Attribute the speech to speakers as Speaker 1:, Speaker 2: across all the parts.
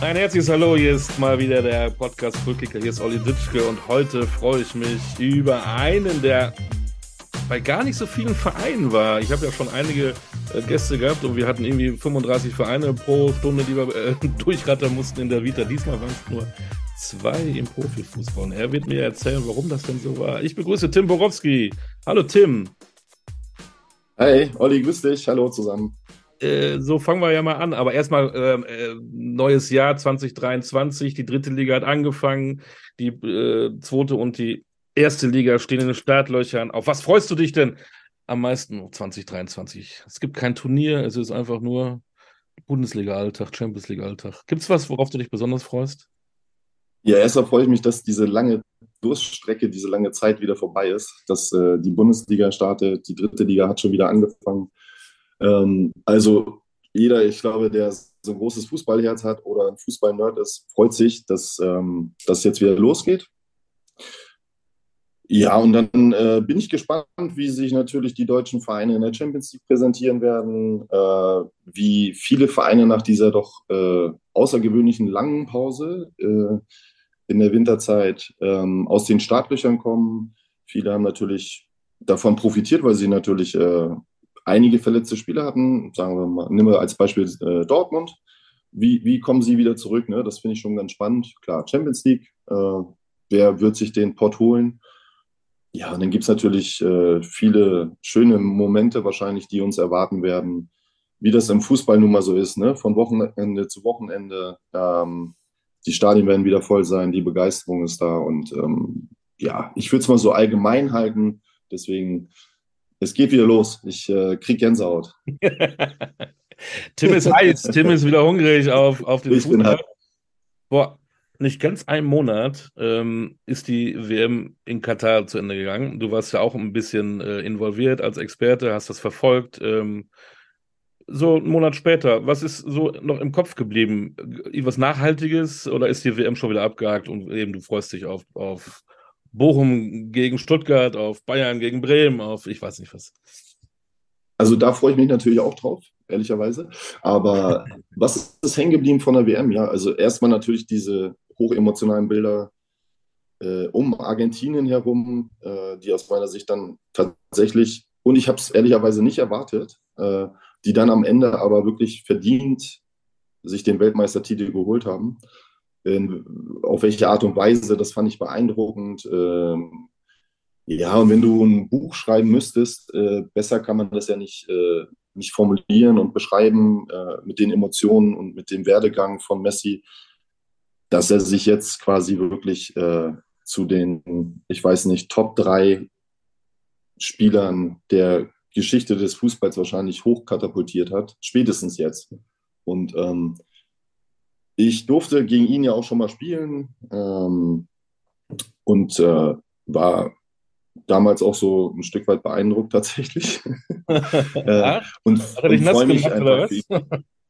Speaker 1: Ein herzliches Hallo, hier ist mal wieder der Podcast Fullkicker, hier ist Olli Ditschke und heute freue ich mich über einen, der bei gar nicht so vielen Vereinen war. Ich habe ja schon einige äh, Gäste gehabt und wir hatten irgendwie 35 Vereine pro Stunde, die wir äh, durchrattern mussten in der Vita. Diesmal waren es nur zwei im Profifußball. Und er wird mir erzählen, warum das denn so war. Ich begrüße Tim Borowski. Hallo Tim.
Speaker 2: Hey, Olli, grüß dich. Hallo zusammen.
Speaker 1: Äh, so fangen wir ja mal an. Aber erstmal ähm, äh, neues Jahr 2023. Die dritte Liga hat angefangen. Die äh, zweite und die erste Liga stehen in den Startlöchern. Auf was freust du dich denn am meisten 2023? Es gibt kein Turnier. Es ist einfach nur Bundesliga-Alltag, Champions League-Alltag. Gibt es was, worauf du dich besonders freust?
Speaker 2: Ja, erstmal freue ich mich, dass diese lange Durststrecke, diese lange Zeit wieder vorbei ist, dass äh, die Bundesliga startet, die dritte Liga hat schon wieder angefangen. Ähm, also jeder, ich glaube, der so ein großes Fußballherz hat oder ein Fußballnerd ist, freut sich, dass ähm, das jetzt wieder losgeht. Ja, und dann äh, bin ich gespannt, wie sich natürlich die deutschen Vereine in der Champions League präsentieren werden, äh, wie viele Vereine nach dieser doch äh, außergewöhnlichen langen Pause äh, in der Winterzeit ähm, aus den Startlöchern kommen. Viele haben natürlich davon profitiert, weil sie natürlich äh, einige verletzte Spieler hatten. Sagen wir mal, nehmen wir als Beispiel äh, Dortmund. Wie, wie kommen sie wieder zurück? Ne? Das finde ich schon ganz spannend. Klar, Champions League. Äh, wer wird sich den Pott holen? Ja, und dann gibt es natürlich äh, viele schöne Momente wahrscheinlich, die uns erwarten werden, wie das im Fußball nun mal so ist, ne? von Wochenende zu Wochenende. Ähm, die Stadien werden wieder voll sein, die Begeisterung ist da und ähm, ja, ich würde es mal so allgemein halten. Deswegen es geht wieder los. Ich äh, krieg Gänsehaut.
Speaker 1: Tim ist heiß. Tim ist wieder hungrig auf, auf den ich Fußball. Bin Boah, nicht ganz einen Monat ähm, ist die WM in Katar zu Ende gegangen. Du warst ja auch ein bisschen äh, involviert als Experte, hast das verfolgt. Ähm, so einen Monat später, was ist so noch im Kopf geblieben? Irgendwas Nachhaltiges oder ist die WM schon wieder abgehakt und eben du freust dich auf, auf Bochum gegen Stuttgart, auf Bayern gegen Bremen, auf ich weiß nicht was.
Speaker 2: Also da freue ich mich natürlich auch drauf, ehrlicherweise. Aber was ist hängen geblieben von der WM? Ja, also erstmal natürlich diese hochemotionalen Bilder äh, um Argentinien herum, äh, die aus meiner Sicht dann tatsächlich, und ich habe es ehrlicherweise nicht erwartet, äh, die dann am Ende aber wirklich verdient sich den Weltmeistertitel geholt haben auf welche Art und Weise, das fand ich beeindruckend. Ähm, ja, und wenn du ein Buch schreiben müsstest, äh, besser kann man das ja nicht, äh, nicht formulieren und beschreiben äh, mit den Emotionen und mit dem Werdegang von Messi, dass er sich jetzt quasi wirklich zu den, ich weiß nicht, Top 3 Spielern der Geschichte des Fußballs wahrscheinlich hochkatapultiert hat, spätestens jetzt. Und ähm, ich durfte gegen ihn ja auch schon mal spielen ähm, und äh, war damals auch so ein Stück weit beeindruckt tatsächlich. äh, und, und freue mich einfach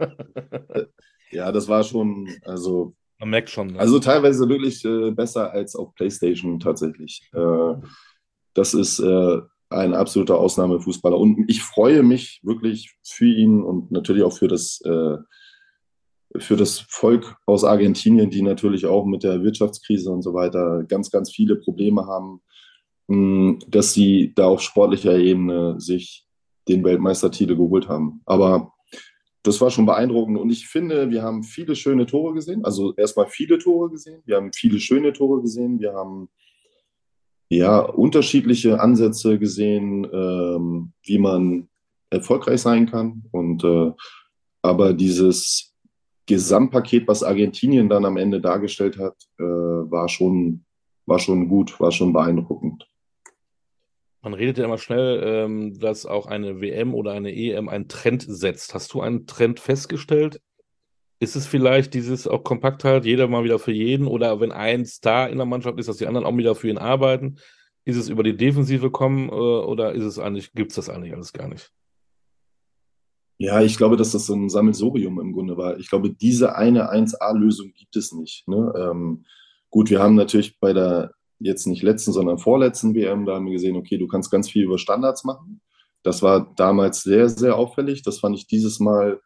Speaker 2: ja, das war schon, also.
Speaker 1: Man merkt schon.
Speaker 2: Ne? Also teilweise wirklich äh, besser als auf PlayStation tatsächlich. Äh, das ist äh, ein absoluter Ausnahmefußballer. Und ich freue mich wirklich für ihn und natürlich auch für das äh, für das Volk aus Argentinien, die natürlich auch mit der Wirtschaftskrise und so weiter ganz, ganz viele Probleme haben, mm, dass sie da auf sportlicher Ebene sich den Weltmeistertitel geholt haben. Aber das war schon beeindruckend und ich finde, wir haben viele schöne Tore gesehen. Also erstmal viele Tore gesehen, wir haben viele schöne Tore gesehen, wir haben ja unterschiedliche Ansätze gesehen, ähm, wie man erfolgreich sein kann. Und äh, aber dieses Gesamtpaket, was Argentinien dann am Ende dargestellt hat, äh, war, schon, war schon gut, war schon beeindruckend.
Speaker 1: Man redet ja immer schnell, ähm, dass auch eine WM oder eine EM einen Trend setzt. Hast du einen Trend festgestellt? Ist es vielleicht dieses auch Kompaktheit, jeder mal wieder für jeden? Oder wenn ein Star in der Mannschaft ist, dass die anderen auch wieder für ihn arbeiten? Ist es über die Defensive kommen äh, oder ist es eigentlich, gibt es das eigentlich alles gar nicht?
Speaker 2: Ja, ich glaube, dass das so ein Sammelsorium im Grunde war. Ich glaube, diese eine 1A-Lösung gibt es nicht. Ne? Ähm, gut, wir haben natürlich bei der jetzt nicht letzten, sondern vorletzten WM, da haben wir gesehen, okay, du kannst ganz viel über Standards machen. Das war damals sehr, sehr auffällig. Das fand ich dieses Mal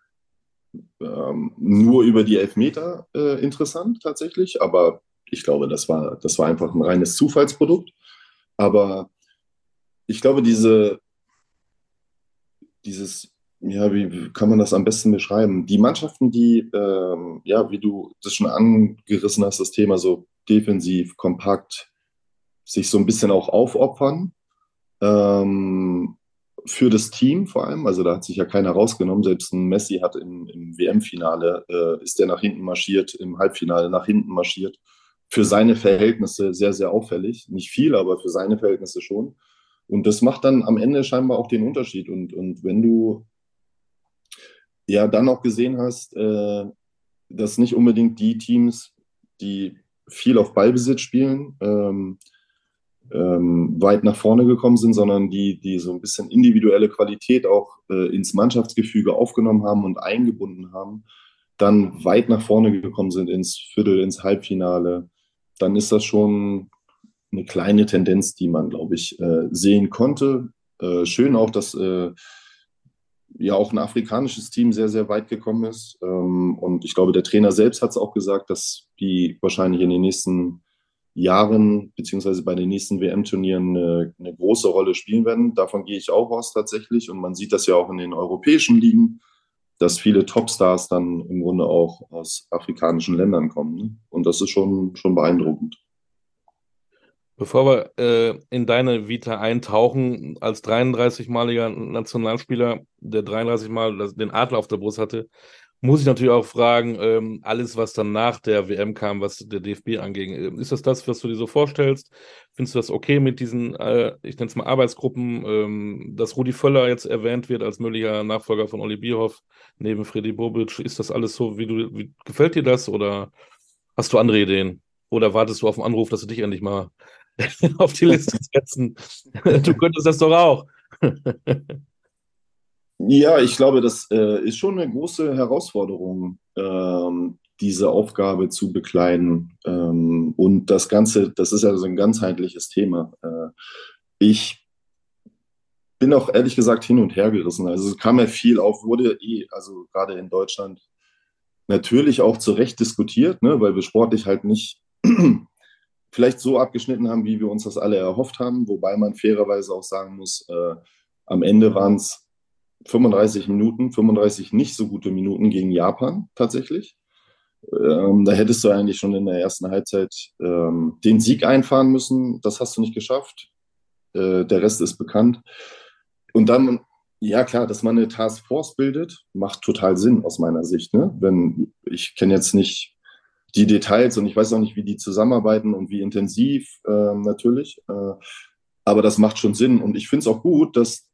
Speaker 2: ähm, nur über die Elfmeter äh, interessant tatsächlich, aber ich glaube, das war, das war einfach ein reines Zufallsprodukt. Aber ich glaube, diese, dieses, ja, wie kann man das am besten beschreiben? Die Mannschaften, die, ähm, ja, wie du das schon angerissen hast, das Thema so defensiv, kompakt, sich so ein bisschen auch aufopfern, ähm, für das Team vor allem. Also da hat sich ja keiner rausgenommen. Selbst ein Messi hat im, im WM-Finale, äh, ist der nach hinten marschiert, im Halbfinale nach hinten marschiert. Für seine Verhältnisse sehr, sehr auffällig. Nicht viel, aber für seine Verhältnisse schon. Und das macht dann am Ende scheinbar auch den Unterschied. Und, und wenn du ja dann auch gesehen hast, äh, dass nicht unbedingt die Teams, die viel auf Ballbesitz spielen, ähm, ähm, weit nach vorne gekommen sind, sondern die, die so ein bisschen individuelle Qualität auch äh, ins Mannschaftsgefüge aufgenommen haben und eingebunden haben, dann weit nach vorne gekommen sind ins Viertel, ins Halbfinale, dann ist das schon eine kleine Tendenz, die man, glaube ich, äh, sehen konnte. Äh, schön auch, dass äh, ja auch ein afrikanisches Team sehr, sehr weit gekommen ist. Ähm, und ich glaube, der Trainer selbst hat es auch gesagt, dass die wahrscheinlich in den nächsten Jahren beziehungsweise bei den nächsten WM-Turnieren eine, eine, große Rolle spielen werden. Davon gehe ich auch aus tatsächlich. Und man sieht das ja auch in den europäischen Ligen, dass viele Topstars dann im Grunde auch aus afrikanischen Ländern kommen. Ne? Und das ist schon, schon beeindruckend.
Speaker 1: Bevor wir äh, in deine Vita eintauchen, als 33-maliger Nationalspieler, der 33 Mal den Adler auf der Brust hatte, muss ich natürlich auch fragen, ähm, alles, was dann nach der WM kam, was der DFB anging, ähm, ist das das, was du dir so vorstellst? Findest du das okay mit diesen, äh, ich nenne es mal Arbeitsgruppen, ähm, dass Rudi Völler jetzt erwähnt wird als möglicher Nachfolger von Olli Bierhoff neben Freddy Bobic? Ist das alles so, wie du, wie, gefällt dir das oder hast du andere Ideen? Oder wartest du auf einen Anruf, dass du dich endlich mal auf die Liste setzen? du könntest das doch auch.
Speaker 2: Ja, ich glaube, das äh, ist schon eine große Herausforderung, ähm, diese Aufgabe zu bekleiden. Ähm, und das Ganze, das ist ja so ein ganzheitliches Thema. Äh, ich bin auch ehrlich gesagt hin und her gerissen. Also es kam ja viel auf, wurde eh, also gerade in Deutschland, natürlich auch zu Recht diskutiert, ne, weil wir sportlich halt nicht vielleicht so abgeschnitten haben, wie wir uns das alle erhofft haben, wobei man fairerweise auch sagen muss, äh, am Ende waren es 35 Minuten, 35 nicht so gute Minuten gegen Japan tatsächlich. Ähm, da hättest du eigentlich schon in der ersten Halbzeit ähm, den Sieg einfahren müssen. Das hast du nicht geschafft. Äh, der Rest ist bekannt. Und dann, ja klar, dass man eine Taskforce bildet, macht total Sinn aus meiner Sicht. Ne? Wenn ich kenne jetzt nicht die Details und ich weiß auch nicht, wie die zusammenarbeiten und wie intensiv äh, natürlich. Äh, aber das macht schon Sinn. Und ich finde es auch gut, dass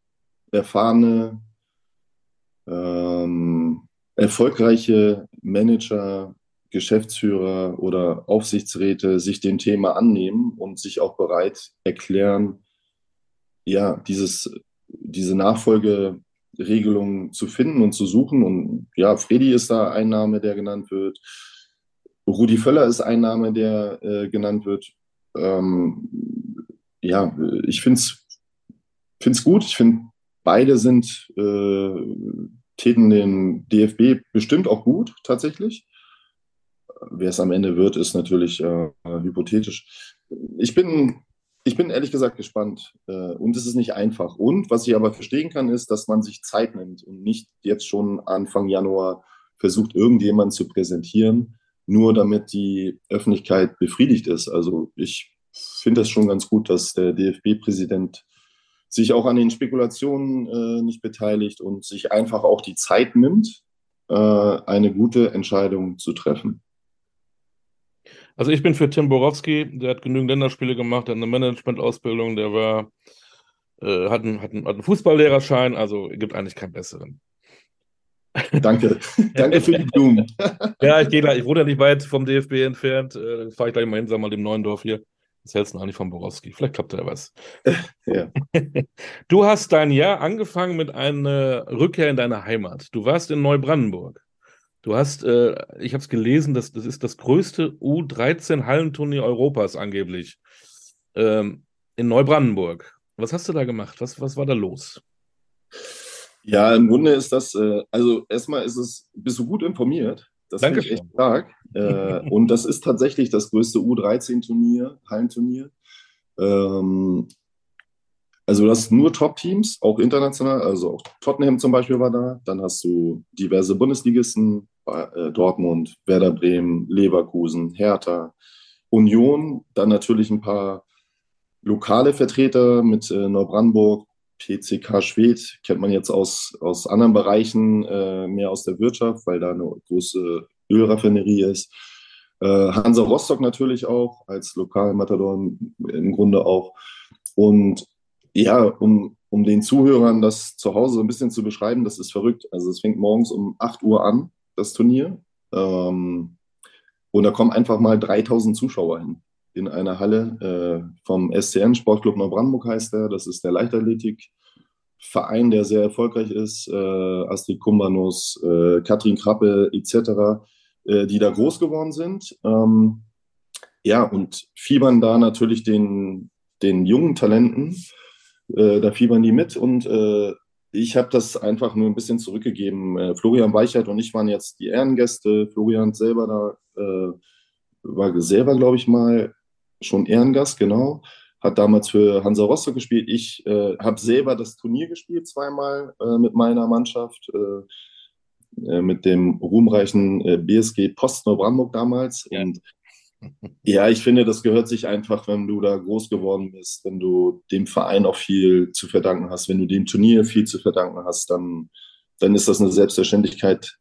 Speaker 2: erfahrene ähm, erfolgreiche Manager, Geschäftsführer oder Aufsichtsräte sich dem Thema annehmen und sich auch bereit erklären, ja, dieses, diese Nachfolgeregelung zu finden und zu suchen. Und ja, Freddy ist da ein Name, der genannt wird. Rudi Völler ist ein Name, der äh, genannt wird. Ähm, ja, ich finde es gut. Ich finde, beide sind äh, täten den DFB bestimmt auch gut, tatsächlich. Wer es am Ende wird, ist natürlich äh, hypothetisch. Ich bin, ich bin ehrlich gesagt gespannt äh, und es ist nicht einfach. Und was ich aber verstehen kann, ist, dass man sich Zeit nimmt und nicht jetzt schon Anfang Januar versucht, irgendjemanden zu präsentieren, nur damit die Öffentlichkeit befriedigt ist. Also ich finde es schon ganz gut, dass der DFB-Präsident sich auch an den Spekulationen äh, nicht beteiligt und sich einfach auch die Zeit nimmt, äh, eine gute Entscheidung zu treffen.
Speaker 1: Also ich bin für Tim Borowski, der hat genügend Länderspiele gemacht, der hat eine Management-Ausbildung, der war, äh, hat, einen, hat, einen, hat einen Fußballlehrerschein, also gibt eigentlich keinen besseren.
Speaker 2: Danke. Danke für die Blumen.
Speaker 1: ja, ich gehe gleich, ich wohne ja nicht weit vom DFB entfernt. Äh, fahre ich gleich mal hin, sag mal dem Neuendorf hier. Was hältst du eigentlich von Borowski? Vielleicht klappt da was. Ja. Du hast dein Jahr angefangen mit einer Rückkehr in deine Heimat. Du warst in Neubrandenburg. Du hast, äh, ich habe es gelesen, das, das ist das größte U13-Hallenturnier Europas angeblich. Ähm, in Neubrandenburg. Was hast du da gemacht? Was, was war da los?
Speaker 2: Ja, im Grunde ist das, äh, also erstmal ist es, bist du gut informiert. Das ich echt stark. Äh, und das ist tatsächlich das größte U13-Turnier, Hallenturnier. Ähm, also du hast nur Top-Teams, auch international, also auch Tottenham zum Beispiel war da. Dann hast du diverse Bundesligisten, äh, Dortmund, Werder Bremen, Leverkusen, Hertha, Union. Dann natürlich ein paar lokale Vertreter mit äh, Neubrandenburg, PCK Schwedt, kennt man jetzt aus, aus anderen Bereichen, äh, mehr aus der Wirtschaft, weil da eine große Ölraffinerie ist. Äh, Hansa Rostock natürlich auch, als Lokalmatador im Grunde auch. Und ja, um, um den Zuhörern das zu Hause so ein bisschen zu beschreiben, das ist verrückt. Also es fängt morgens um 8 Uhr an, das Turnier. Ähm, und da kommen einfach mal 3000 Zuschauer hin in einer Halle äh, vom SCN, Sportclub Neubrandenburg heißt der. Das ist der Leichtathletikverein, der sehr erfolgreich ist. Äh, Astrid Kumbanus, äh, Katrin Krappe etc., äh, die da groß geworden sind. Ähm, ja, und fiebern da natürlich den, den jungen Talenten äh, da fiebern die mit und äh, ich habe das einfach nur ein bisschen zurückgegeben. Florian Weichert und ich waren jetzt die Ehrengäste. Florian selber da äh, war selber, glaube ich, mal schon Ehrengast, genau. Hat damals für Hansa Rostock gespielt. Ich äh, habe selber das Turnier gespielt, zweimal äh, mit meiner Mannschaft, mit dem ruhmreichen BSG Post Neubrandenburg damals. Ja. Und ja, ich finde, das gehört sich einfach, wenn du da groß geworden bist, wenn du dem Verein auch viel zu verdanken hast, wenn du dem Turnier viel zu verdanken hast, dann, dann ist das eine Selbstverständlichkeit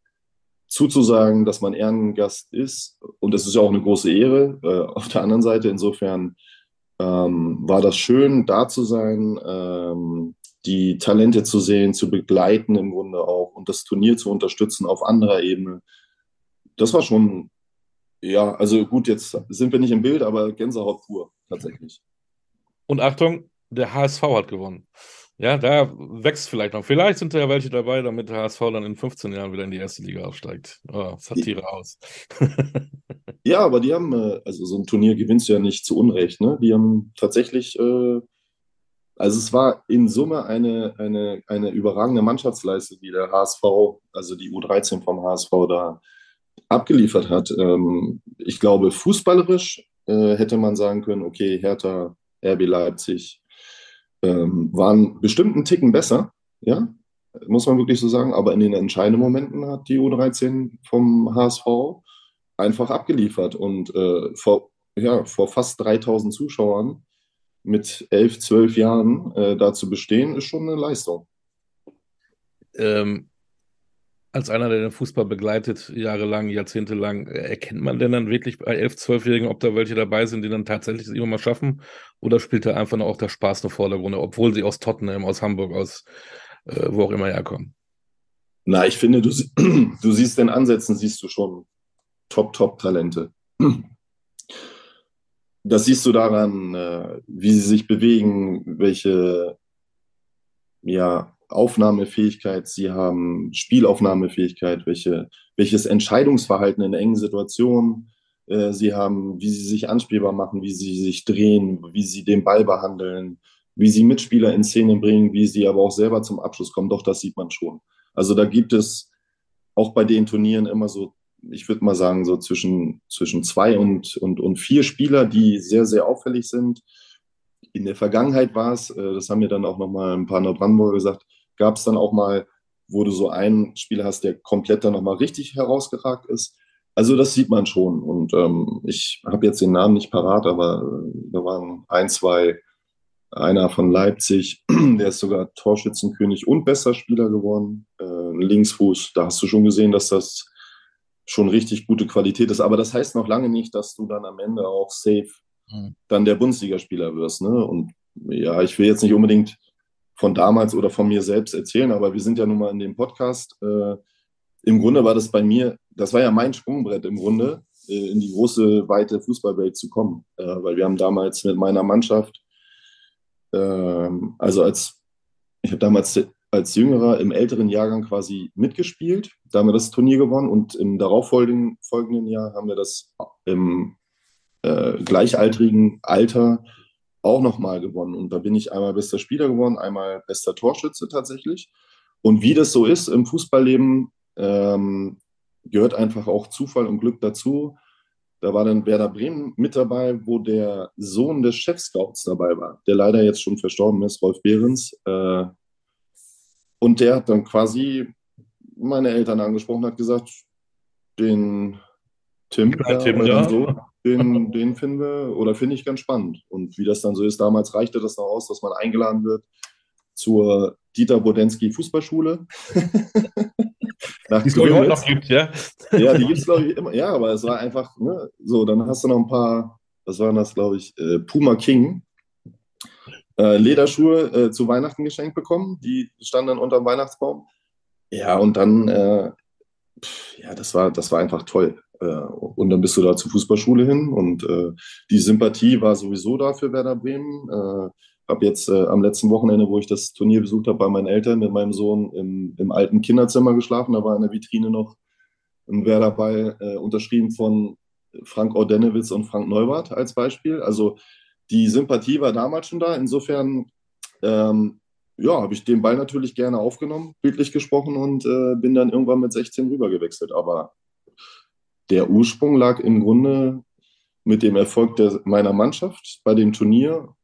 Speaker 2: zuzusagen, dass man Ehrengast ist. Und das ist ja auch eine große Ehre. Äh, auf der anderen Seite, insofern ähm, war das schön, da zu sein, ähm, die Talente zu sehen, zu begleiten im Grunde auch und das Turnier zu unterstützen auf anderer Ebene. Das war schon ja, also gut, jetzt sind wir nicht im Bild, aber Gänsehaut pur, tatsächlich.
Speaker 1: Und Achtung, der HSV hat gewonnen. Ja, da wächst vielleicht noch. Vielleicht sind da ja welche dabei, damit der HSV dann in 15 Jahren wieder in die erste Liga aufsteigt. Oh, Satire aus.
Speaker 2: ja, aber die haben, äh, also so ein Turnier gewinnst du ja nicht zu Unrecht, ne? Die haben tatsächlich, äh, also es war in Summe eine, eine, eine überragende Mannschaftsleistung, die der HSV, also die U13 vom HSV da abgeliefert hat. Ähm, ich glaube, fußballerisch äh, hätte man sagen können, okay, Hertha, RB Leipzig ähm, waren bestimmt einen Ticken besser, ja, muss man wirklich so sagen, aber in den entscheidenden Momenten hat die U13 vom HSV einfach abgeliefert und äh, vor, ja, vor fast 3000 Zuschauern mit 11, 12 Jahren äh, da zu bestehen, ist schon eine Leistung.
Speaker 1: Ähm, als einer, der den Fußball begleitet, jahrelang, jahrzehntelang, erkennt man denn dann wirklich bei 11-, 12-Jährigen, ob da welche dabei sind, die dann tatsächlich es immer mal schaffen? Oder spielt da einfach auch der Spaß eine Vordergrund, obwohl sie aus Tottenham, aus Hamburg, aus äh, wo auch immer herkommen?
Speaker 2: Na, ich finde, du, du siehst den Ansätzen, siehst du schon Top, Top-Talente. Das siehst du daran, äh, wie sie sich bewegen, welche ja, Aufnahmefähigkeit sie haben, Spielaufnahmefähigkeit, welche, welches Entscheidungsverhalten in engen Situationen äh, sie haben, wie sie sich anspielbar machen, wie sie sich drehen, wie sie den Ball behandeln, wie sie Mitspieler in Szene bringen, wie sie aber auch selber zum Abschluss kommen. Doch, das sieht man schon. Also da gibt es auch bei den Turnieren immer so, ich würde mal sagen, so zwischen, zwischen zwei und, und, und vier Spieler, die sehr, sehr auffällig sind. In der Vergangenheit war es, äh, das haben mir dann auch nochmal ein paar Neubrandenburger gesagt, gab es dann auch mal, wo du so einen Spieler hast, der komplett dann nochmal richtig herausgeragt ist. Also das sieht man schon. Und ähm, ich habe jetzt den Namen nicht parat, aber äh, da waren ein, zwei, einer von Leipzig, der ist sogar Torschützenkönig und bester Spieler geworden. Äh, Linksfuß, da hast du schon gesehen, dass das schon richtig gute Qualität ist. Aber das heißt noch lange nicht, dass du dann am Ende auch safe mhm. dann der Bundesligaspieler wirst. Ne? Und ja, ich will jetzt nicht unbedingt von damals oder von mir selbst erzählen, aber wir sind ja nun mal in dem Podcast. Äh, Im Grunde war das bei mir, das war ja mein Sprungbrett im Grunde, äh, in die große, weite Fußballwelt zu kommen. Äh, weil wir haben damals mit meiner Mannschaft, ähm, also als, ich habe damals als Jüngerer im älteren Jahrgang quasi mitgespielt. Da haben wir das Turnier gewonnen und im darauffolgenden folgenden Jahr haben wir das im äh, gleichaltrigen Alter auch nochmal gewonnen. Und da bin ich einmal bester Spieler geworden, einmal bester Torschütze tatsächlich. Und wie das so ist im Fußballleben, ähm, gehört einfach auch Zufall und Glück dazu. Da war dann Werder Bremen mit dabei, wo der Sohn des Chefscouts dabei war, der leider jetzt schon verstorben ist, Rolf Behrens. Äh, und der hat dann quasi meine Eltern angesprochen, hat gesagt, den Tim,
Speaker 1: ja, Tim ja.
Speaker 2: So, den, den finden wir oder finde ich ganz spannend. Und wie das dann so ist, damals reichte das noch aus, dass man eingeladen wird zur Dieter Bodensky Fußballschule.
Speaker 1: die es heute noch gibt, ja?
Speaker 2: ja, die gibt es, glaube ich, immer. Ja, aber es war einfach, ne, so, dann hast du noch ein paar, was waren das, glaube ich, äh, Puma King. Äh, Lederschuhe äh, zu Weihnachten geschenkt bekommen, die standen dann unter dem Weihnachtsbaum. Ja, und dann, äh, pff, ja, das war, das war einfach toll. Äh, und dann bist du da zur Fußballschule hin und äh, die Sympathie war sowieso da für Werder Bremen. Habe jetzt äh, am letzten Wochenende, wo ich das Turnier besucht habe, bei meinen Eltern mit meinem Sohn im, im alten Kinderzimmer geschlafen. Da war in der Vitrine noch ein Werderball äh, unterschrieben von Frank Ordenewitz und Frank Neubart als Beispiel. Also die Sympathie war damals schon da. Insofern ähm, ja, habe ich den Ball natürlich gerne aufgenommen, bildlich gesprochen, und äh, bin dann irgendwann mit 16 rübergewechselt. Aber der Ursprung lag im Grunde mit dem Erfolg der, meiner Mannschaft bei dem Turnier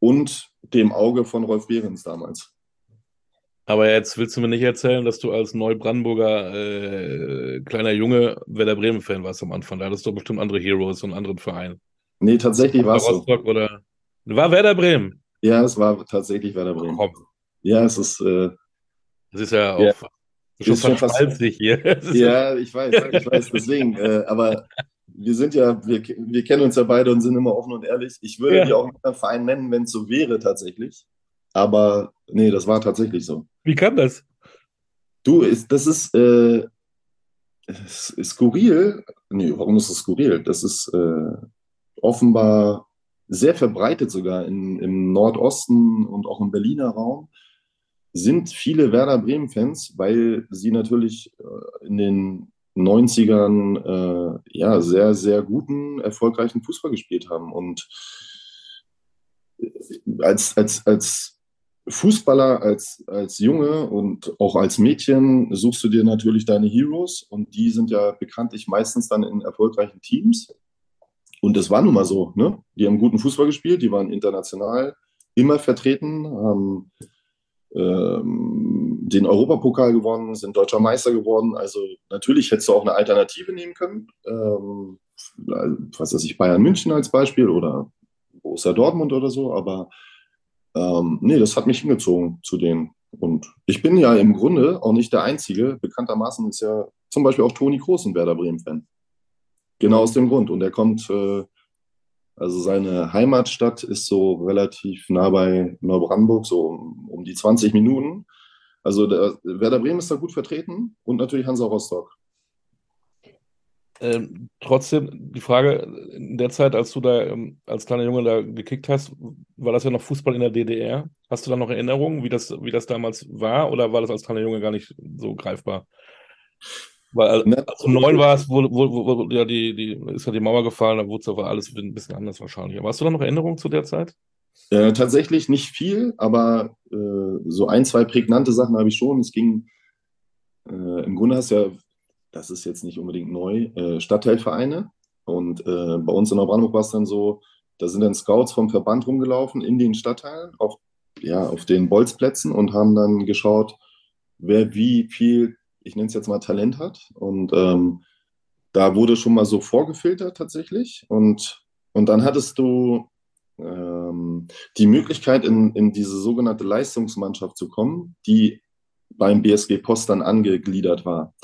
Speaker 2: und dem Auge von Rolf Behrens damals.
Speaker 1: Aber jetzt willst du mir nicht erzählen, dass du als Neubrandenburger äh, kleiner Junge Werder Bremen-Fan warst am Anfang. Da hattest du bestimmt andere Heroes und anderen Verein.
Speaker 2: Nee, tatsächlich war es so.
Speaker 1: Oder war Werder Bremen?
Speaker 2: Ja, es war tatsächlich Werder Bremen. Komm. Ja, es ist. Äh,
Speaker 1: das ist ja auch ja.
Speaker 2: schon fast schmalzig hier. ja, ich weiß, ich weiß, deswegen. Äh, aber wir sind ja, wir, wir kennen uns ja beide und sind immer offen und ehrlich. Ich würde ja. die auch einen Verein nennen, wenn es so wäre tatsächlich. Aber nee, das war tatsächlich so.
Speaker 1: Wie kann das?
Speaker 2: Du, ist, das ist, äh, ist, skurril. Nee, warum ist es skurril? Das ist äh, offenbar sehr verbreitet sogar in, im Nordosten und auch im Berliner Raum sind viele Werder Bremen-Fans, weil sie natürlich äh, in den 90ern äh, ja, sehr, sehr guten, erfolgreichen Fußball gespielt haben. Und äh, als, als, als Fußballer, als, als Junge und auch als Mädchen suchst du dir natürlich deine Heroes und die sind ja bekanntlich meistens dann in erfolgreichen Teams. Und das war nun mal so. Ne? Die haben guten Fußball gespielt, die waren international immer vertreten, haben ähm, den Europapokal gewonnen, sind deutscher Meister geworden. Also natürlich hättest du auch eine Alternative nehmen können. Ähm, was weiß ich, Bayern München als Beispiel oder Borussia Dortmund oder so, aber ähm, nee, das hat mich hingezogen zu denen. Und ich bin ja im Grunde auch nicht der Einzige. Bekanntermaßen ist ja zum Beispiel auch Toni Kroos ein Werder Bremen-Fan. Genau aus dem Grund. Und er kommt äh, also seine Heimatstadt ist so relativ nah bei Neubrandenburg, so um, um die 20 Minuten. Also der, Werder Bremen ist da gut vertreten und natürlich Hansa Rostock.
Speaker 1: Ähm, trotzdem, die Frage, in der Zeit, als du da ähm, als kleiner Junge da gekickt hast, war das ja noch Fußball in der DDR. Hast du da noch Erinnerungen, wie das, wie das damals war, oder war das als kleiner Junge gar nicht so greifbar? Weil als du neun warst, wo, wo, wo, ja die, die, ist ja die Mauer gefallen, da wurde es aber alles ein bisschen anders wahrscheinlich. Aber hast du da noch Erinnerungen zu der Zeit?
Speaker 2: Äh, tatsächlich nicht viel, aber äh, so ein, zwei prägnante Sachen habe ich schon. Es ging, äh, im Grunde hast du ja, das ist jetzt nicht unbedingt neu, äh, Stadtteilvereine. Und äh, bei uns in Neubrandenburg war es dann so, da sind dann Scouts vom Verband rumgelaufen in den Stadtteilen, auf, ja, auf den Bolzplätzen und haben dann geschaut, wer wie viel ich nenne es jetzt mal Talent hat. Und ähm, da wurde schon mal so vorgefiltert tatsächlich. Und, und dann hattest du ähm, die Möglichkeit, in, in diese sogenannte Leistungsmannschaft zu kommen, die beim BSG Post dann angegliedert war.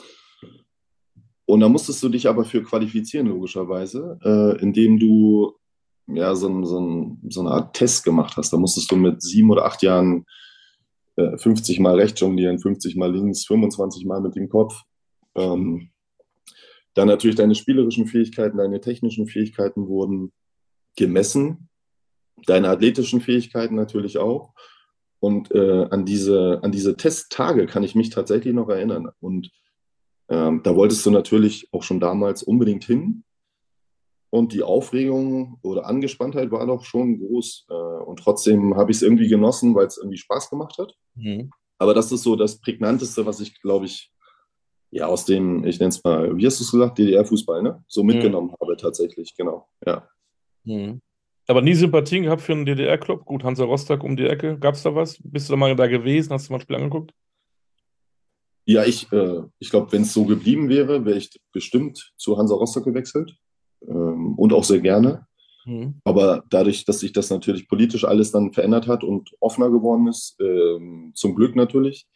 Speaker 2: Und da musstest du dich aber für qualifizieren, logischerweise, äh, indem du ja so, so, so, eine Art Test gemacht hast. Da musstest du mit sieben oder acht Jahren 50 äh, Mal rechts jonglieren, 50 Mal links, 25 Mal mit dem Kopf. Ähm, dann natürlich deine spielerischen Fähigkeiten, deine technischen Fähigkeiten wurden gemessen, deine athletischen Fähigkeiten natürlich auch. Und äh, an, diese, an diese Testtage kann ich mich tatsächlich noch erinnern. Und ähm, da wolltest du natürlich auch schon damals unbedingt hin. Und die Aufregung oder Angespanntheit war doch schon groß. Äh, und trotzdem habe ich es irgendwie genossen, weil es irgendwie Spaß gemacht hat. Mhm. Aber das ist so das Prägnanteste, was ich, glaube ich, ja, aus dem, ich nenne es mal, wie hast du es gesagt, DDR-Fußball, ne? So mitgenommen mhm. habe tatsächlich, genau, ja.
Speaker 1: Mhm. Aber nie Sympathien gehabt für einen DDR-Club? Gut, Hansa Rostock um die Ecke. Gab es da was? Bist du da mal da gewesen? Hast du mal ein Spiel angeguckt?
Speaker 2: Ja, ich, äh, ich glaube, wenn es so geblieben wäre, wäre ich bestimmt zu Hansa Rostock gewechselt. Ähm, und auch sehr gerne. Mhm. Aber dadurch, dass sich das natürlich politisch alles dann verändert hat und offener geworden ist, ähm, zum Glück natürlich,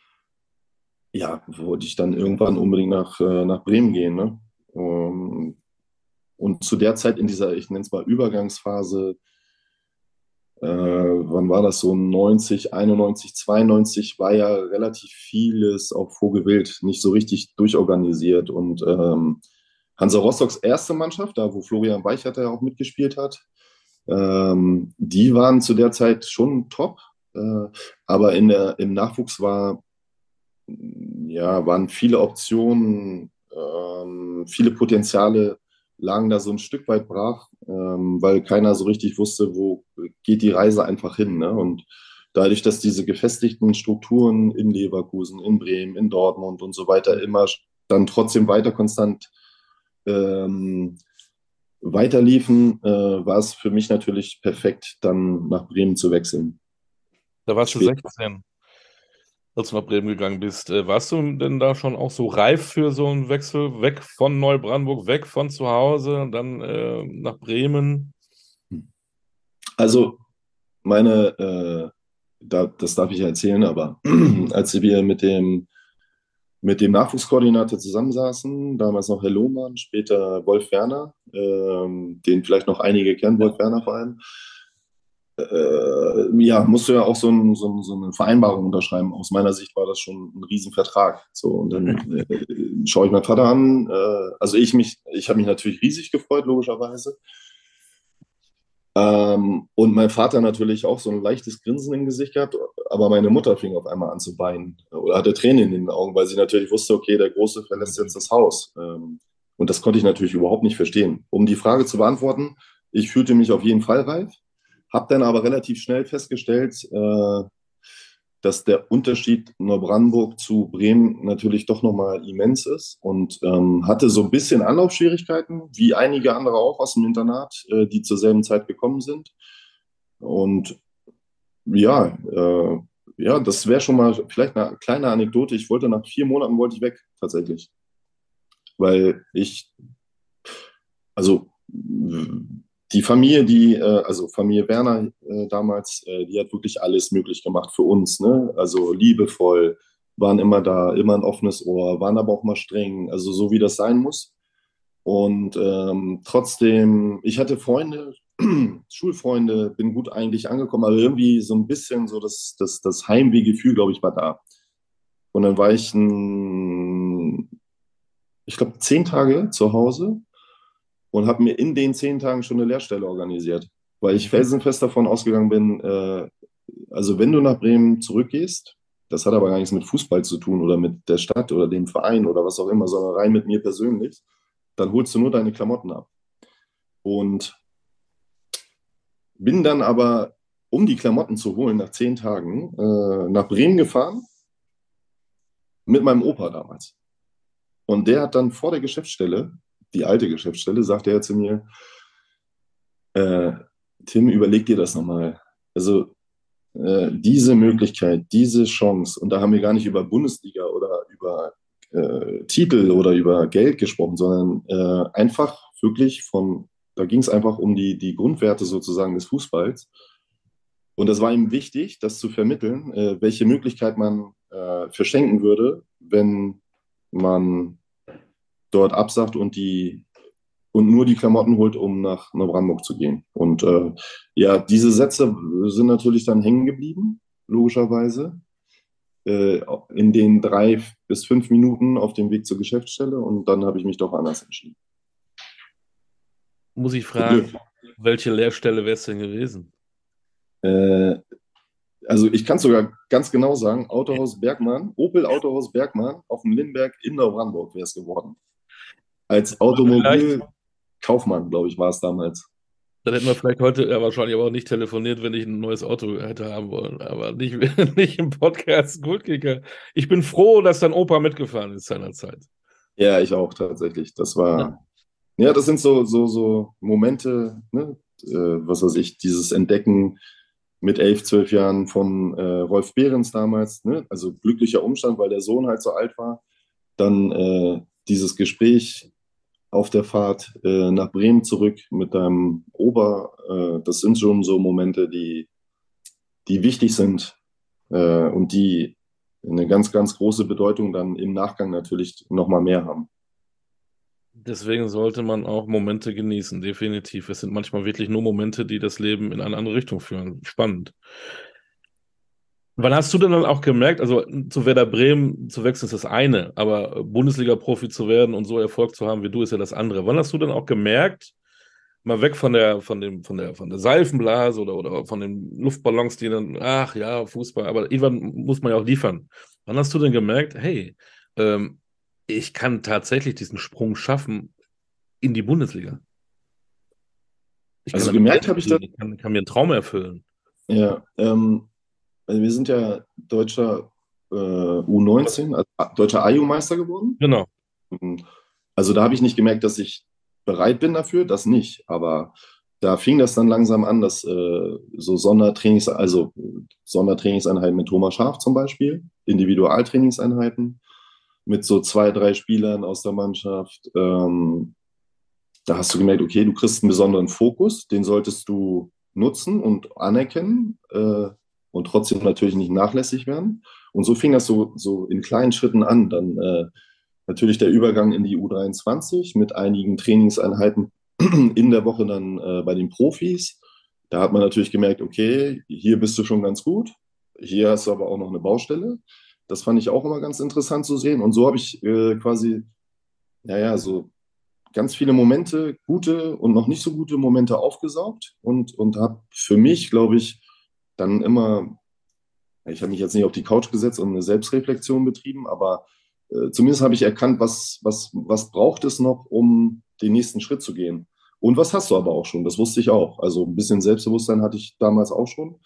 Speaker 2: ja, wollte ich dann irgendwann unbedingt nach, äh, nach Bremen gehen. Ne? Ähm, und zu der Zeit in dieser, ich nenne es mal Übergangsphase, äh, wann war das so, 90, 91, 92, war ja relativ vieles auf Vogelwild nicht so richtig durchorganisiert. Und ähm, Hansa Rostocks erste Mannschaft, da wo Florian Weichert ja auch mitgespielt hat, ähm, die waren zu der Zeit schon top. Äh, aber in der, im Nachwuchs war, ja, waren viele Optionen, ähm, viele Potenziale lagen da so ein Stück weit brach, ähm, weil keiner so richtig wusste, wo geht die Reise einfach hin. Ne? Und dadurch, dass diese gefestigten Strukturen in Leverkusen, in Bremen, in Dortmund und so weiter immer dann trotzdem weiter konstant ähm, weiterliefen, äh, war es für mich natürlich perfekt, dann nach Bremen zu wechseln.
Speaker 1: Da warst du 16 als du nach Bremen gegangen bist. Äh, warst du denn da schon auch so reif für so einen Wechsel weg von Neubrandenburg, weg von zu Hause, dann äh, nach Bremen?
Speaker 2: Also, meine, äh, da, das darf ich ja erzählen, aber als wir mit dem, mit dem Nachwuchskoordinator zusammensaßen, damals noch Herr Lohmann, später Wolf Werner, ähm, den vielleicht noch einige kennen, Wolf Werner vor allem, äh, ja, musst du ja auch so, ein, so, ein, so, eine Vereinbarung unterschreiben. Aus meiner Sicht war das schon ein Riesenvertrag. So, und dann äh, schaue ich meinen Vater an. Äh, also ich mich, ich habe mich natürlich riesig gefreut, logischerweise. Ähm, und mein Vater natürlich auch so ein leichtes Grinsen im Gesicht gehabt, aber meine Mutter fing auf einmal an zu weinen oder hatte Tränen in den Augen, weil sie natürlich wusste, okay, der Große verlässt jetzt das Haus. Ähm, und das konnte ich natürlich überhaupt nicht verstehen. Um die Frage zu beantworten, ich fühlte mich auf jeden Fall reif. Habe dann aber relativ schnell festgestellt, äh, dass der Unterschied Neubrandenburg zu Bremen natürlich doch nochmal immens ist und ähm, hatte so ein bisschen Anlaufschwierigkeiten, wie einige andere auch aus dem Internat, äh, die zur selben Zeit gekommen sind. Und ja, äh, ja, das wäre schon mal vielleicht eine kleine Anekdote. Ich wollte nach vier Monaten wollte ich weg tatsächlich, weil ich also die Familie, die, äh, also Familie Werner äh, damals, äh, die hat wirklich alles möglich gemacht für uns. Ne? Also liebevoll, waren immer da, immer ein offenes Ohr, waren aber auch mal streng, also so wie das sein muss. Und ähm, trotzdem, ich hatte Freunde, Schulfreunde, bin gut eigentlich angekommen, aber irgendwie so ein bisschen so das, das, das Heimwehgefühl, glaube ich, war da. Und dann war ich, ein, ich glaube, zehn Tage zu Hause und habe mir in den zehn Tagen schon eine Lehrstelle organisiert, weil ich felsenfest davon ausgegangen bin, äh, also wenn du nach Bremen zurückgehst, das hat aber gar nichts mit Fußball zu tun oder mit der Stadt oder dem Verein oder was auch immer, sondern rein mit mir persönlich, dann holst du nur deine Klamotten ab. Und bin dann aber, um die Klamotten zu holen, nach zehn Tagen äh, nach Bremen gefahren mit meinem Opa damals. Und der hat dann vor der Geschäftsstelle die alte Geschäftsstelle, sagte er zu mir, äh, Tim, überleg dir das nochmal. Also äh, diese Möglichkeit, diese Chance, und da haben wir gar nicht über Bundesliga oder über äh, Titel oder über Geld gesprochen, sondern äh, einfach wirklich von, da ging es einfach um die, die Grundwerte sozusagen des Fußballs. Und das war ihm wichtig, das zu vermitteln, äh, welche Möglichkeit man äh, verschenken würde, wenn man dort absagt und die und nur die Klamotten holt, um nach Neubrandenburg zu gehen. Und äh, ja, diese Sätze sind natürlich dann hängen geblieben, logischerweise, äh, in den drei bis fünf Minuten auf dem Weg zur Geschäftsstelle und dann habe ich mich doch anders entschieden.
Speaker 1: Muss ich fragen, welche Lehrstelle wäre es denn gewesen?
Speaker 2: Äh, also ich kann es sogar ganz genau sagen, Autohaus Bergmann, Opel Autohaus Bergmann auf dem Lindberg in Neubrandenburg wäre es geworden als Automobilkaufmann, glaube ich, war es damals.
Speaker 1: Dann hätten wir vielleicht heute ja, wahrscheinlich aber auch nicht telefoniert, wenn ich ein neues Auto hätte haben wollen. Aber nicht, nicht im Podcast Goldkicker. Ich bin froh, dass dein Opa mitgefahren ist seinerzeit.
Speaker 2: Ja, ich auch tatsächlich. Das war, ja, ja das sind so, so, so Momente, ne? äh, was weiß ich, dieses Entdecken mit elf, zwölf Jahren von äh, Rolf Behrens damals, ne? also glücklicher Umstand, weil der Sohn halt so alt war. Dann äh, dieses Gespräch auf der Fahrt äh, nach Bremen zurück mit deinem Ober. Äh, das sind schon so Momente, die, die wichtig sind äh, und die eine ganz, ganz große Bedeutung dann im Nachgang natürlich nochmal mehr haben.
Speaker 1: Deswegen sollte man auch Momente genießen, definitiv. Es sind manchmal wirklich nur Momente, die das Leben in eine andere Richtung führen. Spannend. Wann hast du denn dann auch gemerkt, also zu Werder Bremen zu wechseln ist das eine, aber Bundesliga-Profi zu werden und so Erfolg zu haben wie du ist ja das andere. Wann hast du denn auch gemerkt, mal weg von der, von dem, von der, von der Seifenblase oder, oder von den Luftballons, die dann, ach ja, Fußball, aber irgendwann muss man ja auch liefern. Wann hast du denn gemerkt, hey, ähm, ich kann tatsächlich diesen Sprung schaffen in die Bundesliga? Ich also gemerkt habe ich das. Ich kann, kann, mir einen Traum erfüllen.
Speaker 2: Ja, ähm, also wir sind ja deutscher äh, U19, also deutscher AJU-Meister geworden.
Speaker 1: Genau.
Speaker 2: Mhm. Also da habe ich nicht gemerkt, dass ich bereit bin dafür, das nicht. Aber da fing das dann langsam an, dass äh, so Sondertrainings, also Sondertrainingseinheiten mit Thomas Schaf zum Beispiel, Individualtrainingseinheiten mit so zwei, drei Spielern aus der Mannschaft. Ähm, da hast du gemerkt, okay, du kriegst einen besonderen Fokus, den solltest du nutzen und anerkennen. Äh, und trotzdem natürlich nicht nachlässig werden. Und so fing das so, so in kleinen Schritten an. Dann äh, natürlich der Übergang in die U23 mit einigen Trainingseinheiten in der Woche dann äh, bei den Profis. Da hat man natürlich gemerkt, okay, hier bist du schon ganz gut. Hier hast du aber auch noch eine Baustelle. Das fand ich auch immer ganz interessant zu sehen. Und so habe ich äh, quasi, naja, so ganz viele Momente, gute und noch nicht so gute Momente aufgesaugt und, und habe für mich, glaube ich, dann immer, ich habe mich jetzt nicht auf die Couch gesetzt und eine Selbstreflexion betrieben, aber äh, zumindest habe ich erkannt, was, was, was braucht es noch, um den nächsten Schritt zu gehen. Und was hast du aber auch schon? Das wusste ich auch. Also ein bisschen Selbstbewusstsein hatte ich damals auch schon.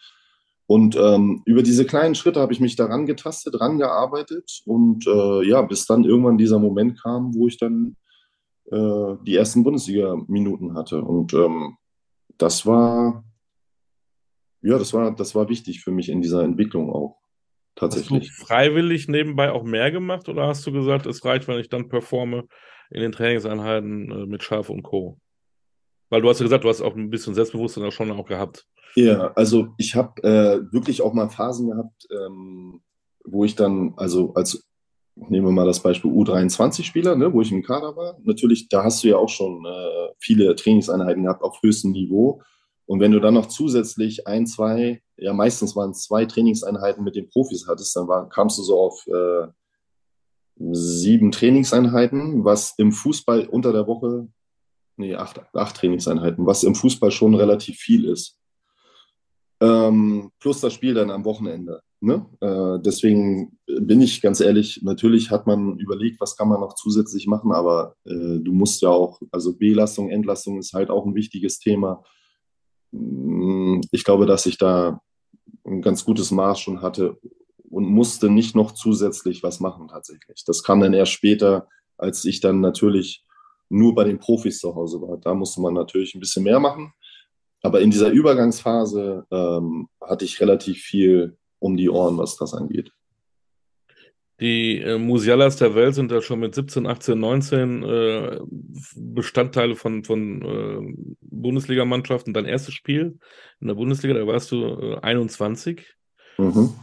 Speaker 2: Und ähm, über diese kleinen Schritte habe ich mich daran getastet, rangearbeitet und äh, ja, bis dann irgendwann dieser Moment kam, wo ich dann äh, die ersten Bundesliga-Minuten hatte. Und ähm, das war ja, das war, das war wichtig für mich in dieser Entwicklung auch. Tatsächlich.
Speaker 1: Hast du freiwillig nebenbei auch mehr gemacht oder hast du gesagt, es reicht, wenn ich dann performe in den Trainingseinheiten äh, mit Schaf und Co.? Weil du hast ja gesagt, du hast auch ein bisschen Selbstbewusstsein schon auch gehabt.
Speaker 2: Ja, also ich habe äh, wirklich auch mal Phasen gehabt, ähm, wo ich dann, also als, nehmen wir mal das Beispiel U23-Spieler, ne, wo ich im Kader war. Natürlich, da hast du ja auch schon äh, viele Trainingseinheiten gehabt auf höchstem Niveau. Und wenn du dann noch zusätzlich ein, zwei, ja meistens waren es zwei Trainingseinheiten mit den Profis hattest, dann war, kamst du so auf äh, sieben Trainingseinheiten, was im Fußball unter der Woche, nee, acht, acht Trainingseinheiten, was im Fußball schon relativ viel ist. Ähm, plus das Spiel dann am Wochenende. Ne? Äh, deswegen bin ich ganz ehrlich, natürlich hat man überlegt, was kann man noch zusätzlich machen, aber äh, du musst ja auch, also Belastung, Entlastung ist halt auch ein wichtiges Thema. Mm, ich glaube, dass ich da ein ganz gutes Maß schon hatte und musste nicht noch zusätzlich was machen tatsächlich. Das kam dann erst später, als ich dann natürlich nur bei den Profis zu Hause war. Da musste man natürlich ein bisschen mehr machen. Aber in dieser Übergangsphase ähm, hatte ich relativ viel um die Ohren, was das angeht.
Speaker 1: Die äh, Musialas der Welt sind ja schon mit 17, 18, 19 äh, Bestandteile von, von äh, Bundesligamannschaften. Dein erstes Spiel in der Bundesliga, da warst du äh, 21. Mhm.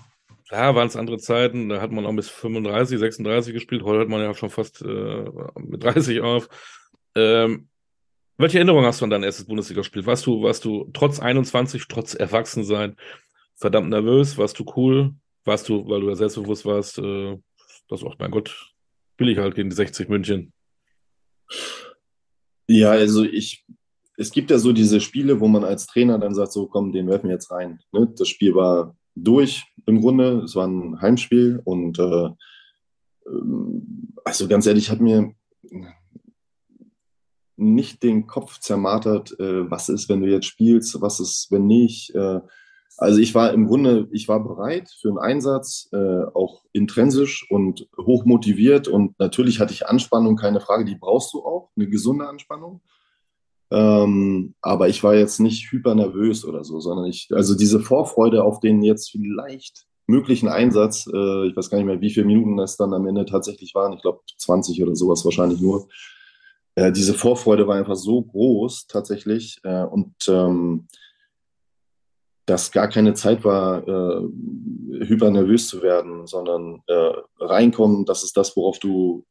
Speaker 1: Ja, waren es andere Zeiten, da hat man auch bis 35, 36 gespielt. Heute hat man ja schon fast äh, mit 30 auf. Ähm, welche Erinnerung hast du an dein erstes Bundesligaspiel? Warst du, warst du trotz 21, trotz Erwachsensein verdammt nervös? Warst du cool? Warst du, weil du ja selbstbewusst warst, äh, das auch, mein Gott, will ich halt gegen die 60 München.
Speaker 2: Ja, also ich, es gibt ja so diese Spiele, wo man als Trainer dann sagt, so komm, den werfen wir jetzt rein. Ne? Das Spiel war durch im Grunde, es war ein Heimspiel und äh, ähm, also ganz ehrlich, hat mir nicht den Kopf zermartert, äh, was ist, wenn du jetzt spielst, was ist, wenn nicht. Äh, also ich war im Grunde, ich war bereit für einen Einsatz, äh, auch intrinsisch und hoch motiviert und natürlich hatte ich Anspannung, keine Frage, die brauchst du auch, eine gesunde Anspannung. Ähm, aber ich war jetzt nicht hyper nervös oder so, sondern ich, also diese Vorfreude auf den jetzt vielleicht möglichen Einsatz, äh, ich weiß gar nicht mehr, wie viele Minuten das dann am Ende tatsächlich waren, ich glaube 20 oder sowas wahrscheinlich nur. Äh, diese Vorfreude war einfach so groß tatsächlich äh, und ähm, dass gar keine Zeit war, äh, hyper nervös zu werden, sondern äh, reinkommen, das ist das, worauf du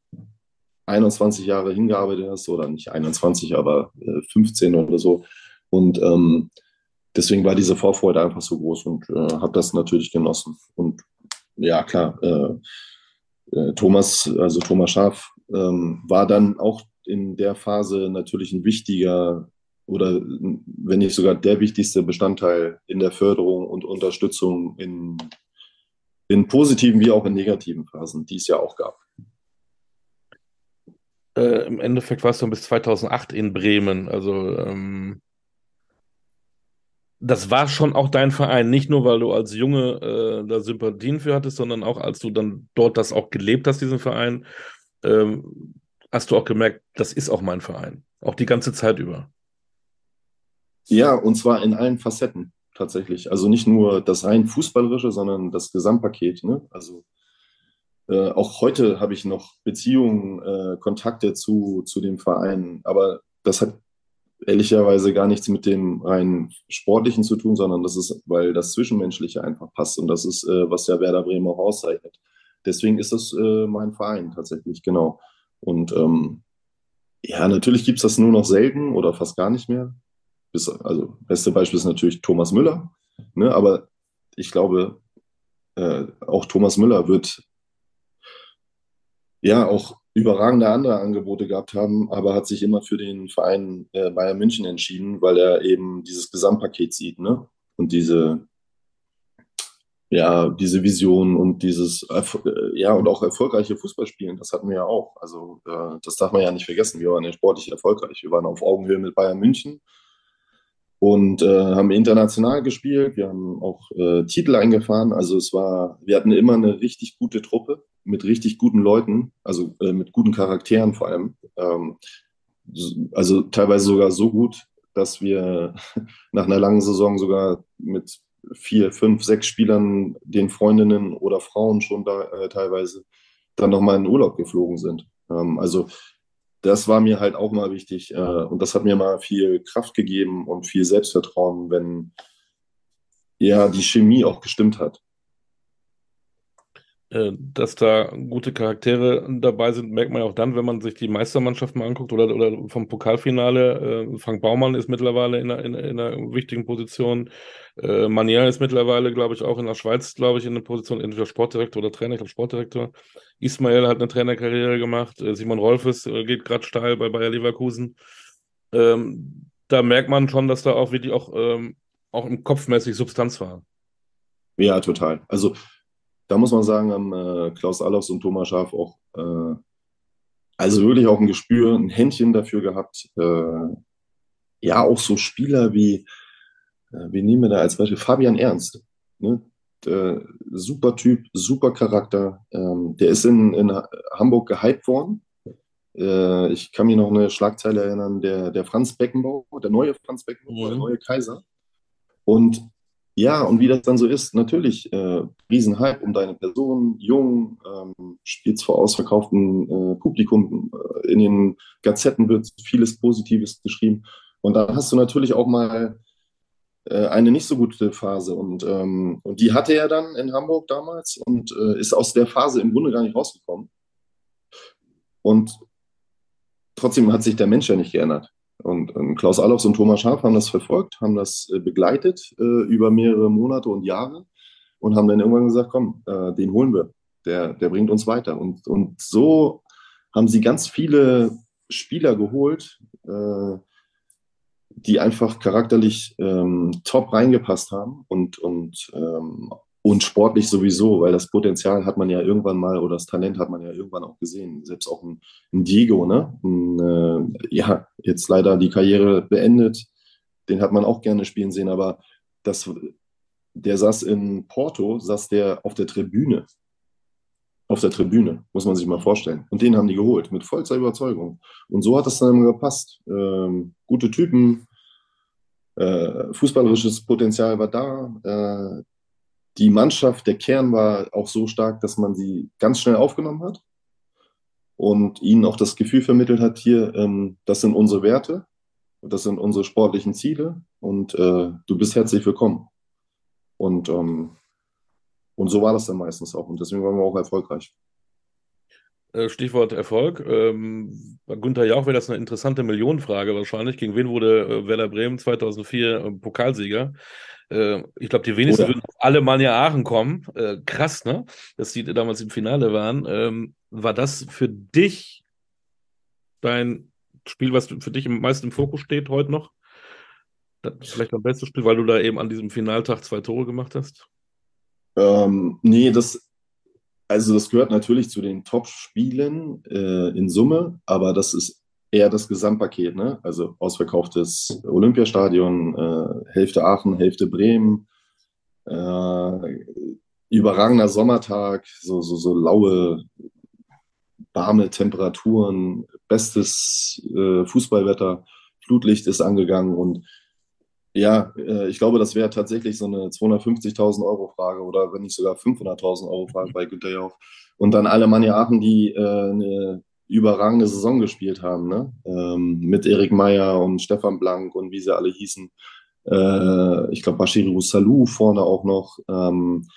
Speaker 2: 21 Jahre hingearbeitet hast, oder nicht 21, aber äh, 15 oder so. Und ähm, deswegen war diese Vorfreude einfach so groß und äh, habe das natürlich genossen. Und ja, klar, äh, äh, Thomas, also Thomas Schaf, ähm, war dann auch in der Phase natürlich ein wichtiger oder wenn nicht sogar der wichtigste Bestandteil in der Förderung und Unterstützung in, in positiven wie auch in negativen Phasen, die es ja auch gab.
Speaker 1: Äh, Im Endeffekt warst du bis 2008 in Bremen. Also ähm, das war schon auch dein Verein, nicht nur weil du als Junge äh, da Sympathien für hattest, sondern auch als du dann dort das auch gelebt hast, diesen Verein, ähm, hast du auch gemerkt, das ist auch mein Verein, auch die ganze Zeit über.
Speaker 2: Ja, und zwar in allen Facetten tatsächlich. Also nicht nur das rein Fußballerische, sondern das Gesamtpaket. Ne? Also äh, auch heute habe ich noch Beziehungen, äh, Kontakte zu, zu dem Verein, aber das hat ehrlicherweise gar nichts mit dem rein Sportlichen zu tun, sondern das ist, weil das Zwischenmenschliche einfach passt und das ist, äh, was ja Werder Bremen auch auszeichnet. Deswegen ist das äh, mein Verein tatsächlich, genau. Und ähm, ja, natürlich gibt es das nur noch selten oder fast gar nicht mehr. Bis, also, beste Beispiel ist natürlich Thomas Müller. Ne? Aber ich glaube, äh, auch Thomas Müller wird ja auch überragende andere Angebote gehabt haben, aber hat sich immer für den Verein äh, Bayern München entschieden, weil er eben dieses Gesamtpaket sieht, ne? Und diese, ja, diese Vision und dieses, äh, ja, und auch erfolgreiche Fußballspielen, das hatten wir ja auch. Also, äh, das darf man ja nicht vergessen. Wir waren ja sportlich erfolgreich. Wir waren auf Augenhöhe mit Bayern München und äh, haben international gespielt. Wir haben auch äh, Titel eingefahren. Also es war, wir hatten immer eine richtig gute Truppe mit richtig guten Leuten, also äh, mit guten Charakteren vor allem. Ähm, also teilweise sogar so gut, dass wir nach einer langen Saison sogar mit vier, fünf, sechs Spielern, den Freundinnen oder Frauen schon da äh, teilweise dann nochmal in Urlaub geflogen sind. Ähm, also das war mir halt auch mal wichtig. Äh, und das hat mir mal viel Kraft gegeben und viel Selbstvertrauen, wenn ja die Chemie auch gestimmt hat.
Speaker 1: Äh, dass da gute Charaktere dabei sind, merkt man ja auch dann, wenn man sich die Meistermannschaft mal anguckt oder, oder vom Pokalfinale. Äh, Frank Baumann ist mittlerweile in einer, in, in einer wichtigen Position. Äh, Manier ist mittlerweile, glaube ich, auch in der Schweiz, glaube ich, in der Position, entweder Sportdirektor oder Trainer, ich glaube Sportdirektor. Ismail hat eine Trainerkarriere gemacht. Äh, Simon Rolfes geht gerade steil bei Bayer Leverkusen. Ähm, da merkt man schon, dass da auch wirklich auch, ähm, auch im Kopfmäßig Substanz war.
Speaker 2: Ja, total. Also da muss man sagen, haben äh, Klaus Allofs und Thomas Schaaf auch äh, also wirklich auch ein Gespür, ein Händchen dafür gehabt. Äh, ja, auch so Spieler wie, äh, wie nehmen wir da als Beispiel Fabian Ernst. Ne? Der, super Typ, super Charakter. Ähm, der ist in, in Hamburg gehypt worden. Äh, ich kann mich noch eine Schlagzeile erinnern, der, der Franz Beckenbauer, der neue Franz Beckenbauer, mhm. der neue Kaiser. Und ja, und wie das dann so ist, natürlich, äh, Riesenhype um deine Person, jung, ähm, spielst vor ausverkauftem äh, Publikum, äh, in den Gazetten wird vieles Positives geschrieben. Und dann hast du natürlich auch mal äh, eine nicht so gute Phase. Und, ähm, und die hatte er dann in Hamburg damals und äh, ist aus der Phase im Grunde gar nicht rausgekommen. Und trotzdem hat sich der Mensch ja nicht geändert. Und ähm, Klaus Allofs und Thomas Schaaf haben das verfolgt, haben das äh, begleitet äh, über mehrere Monate und Jahre und haben dann irgendwann gesagt, komm, äh, den holen wir, der, der bringt uns weiter. Und, und so haben sie ganz viele Spieler geholt, äh, die einfach charakterlich ähm, top reingepasst haben und, und ähm, und sportlich sowieso, weil das Potenzial hat man ja irgendwann mal oder das Talent hat man ja irgendwann auch gesehen. Selbst auch ein, ein Diego, ne? Ein, äh, ja, jetzt leider die Karriere beendet. Den hat man auch gerne spielen sehen, aber das, der saß in Porto, saß der auf der Tribüne. Auf der Tribüne, muss man sich mal vorstellen. Und den haben die geholt, mit vollster Überzeugung. Und so hat das dann immer gepasst. Ähm, gute Typen, äh, fußballerisches Potenzial war da. Äh, die Mannschaft, der Kern war auch so stark, dass man sie ganz schnell aufgenommen hat und ihnen auch das Gefühl vermittelt hat, hier, ähm, das sind unsere Werte, das sind unsere sportlichen Ziele und äh, du bist herzlich willkommen. Und, ähm, und so war das dann meistens auch und deswegen waren wir auch erfolgreich.
Speaker 1: Äh, Stichwort Erfolg. Ähm, bei Günther Jauch wäre das eine interessante Millionenfrage wahrscheinlich. Gegen wen wurde äh, Werder Bremen 2004 äh, Pokalsieger? Äh, ich glaube, die wenigsten Oder. würden auf Alemannia Aachen kommen. Äh, krass, ne? Dass die damals im Finale waren. Ähm, war das für dich dein Spiel, was für dich am meisten im Fokus steht heute noch? Das vielleicht am besten Spiel, weil du da eben an diesem Finaltag zwei Tore gemacht hast?
Speaker 2: Ähm, nee, das, also das gehört natürlich zu den Top-Spielen äh, in Summe, aber das ist eher das Gesamtpaket, ne? Also ausverkauftes Olympiastadion, äh, Hälfte Aachen, Hälfte Bremen, äh, überragender Sommertag, so, so, so laue, warme Temperaturen, bestes äh, Fußballwetter, Flutlicht ist angegangen und ja, äh, ich glaube, das wäre tatsächlich so eine 250.000 Euro Frage oder wenn nicht sogar 500.000 Euro Frage bei Günter Jauch. Und dann alle Mann Aachen, die äh, eine überragende Saison gespielt haben, ne? Ähm, mit Erik Meyer und Stefan Blank und wie sie alle hießen. Äh, ich glaube, Bashiru Salou vorne auch noch. Ähm,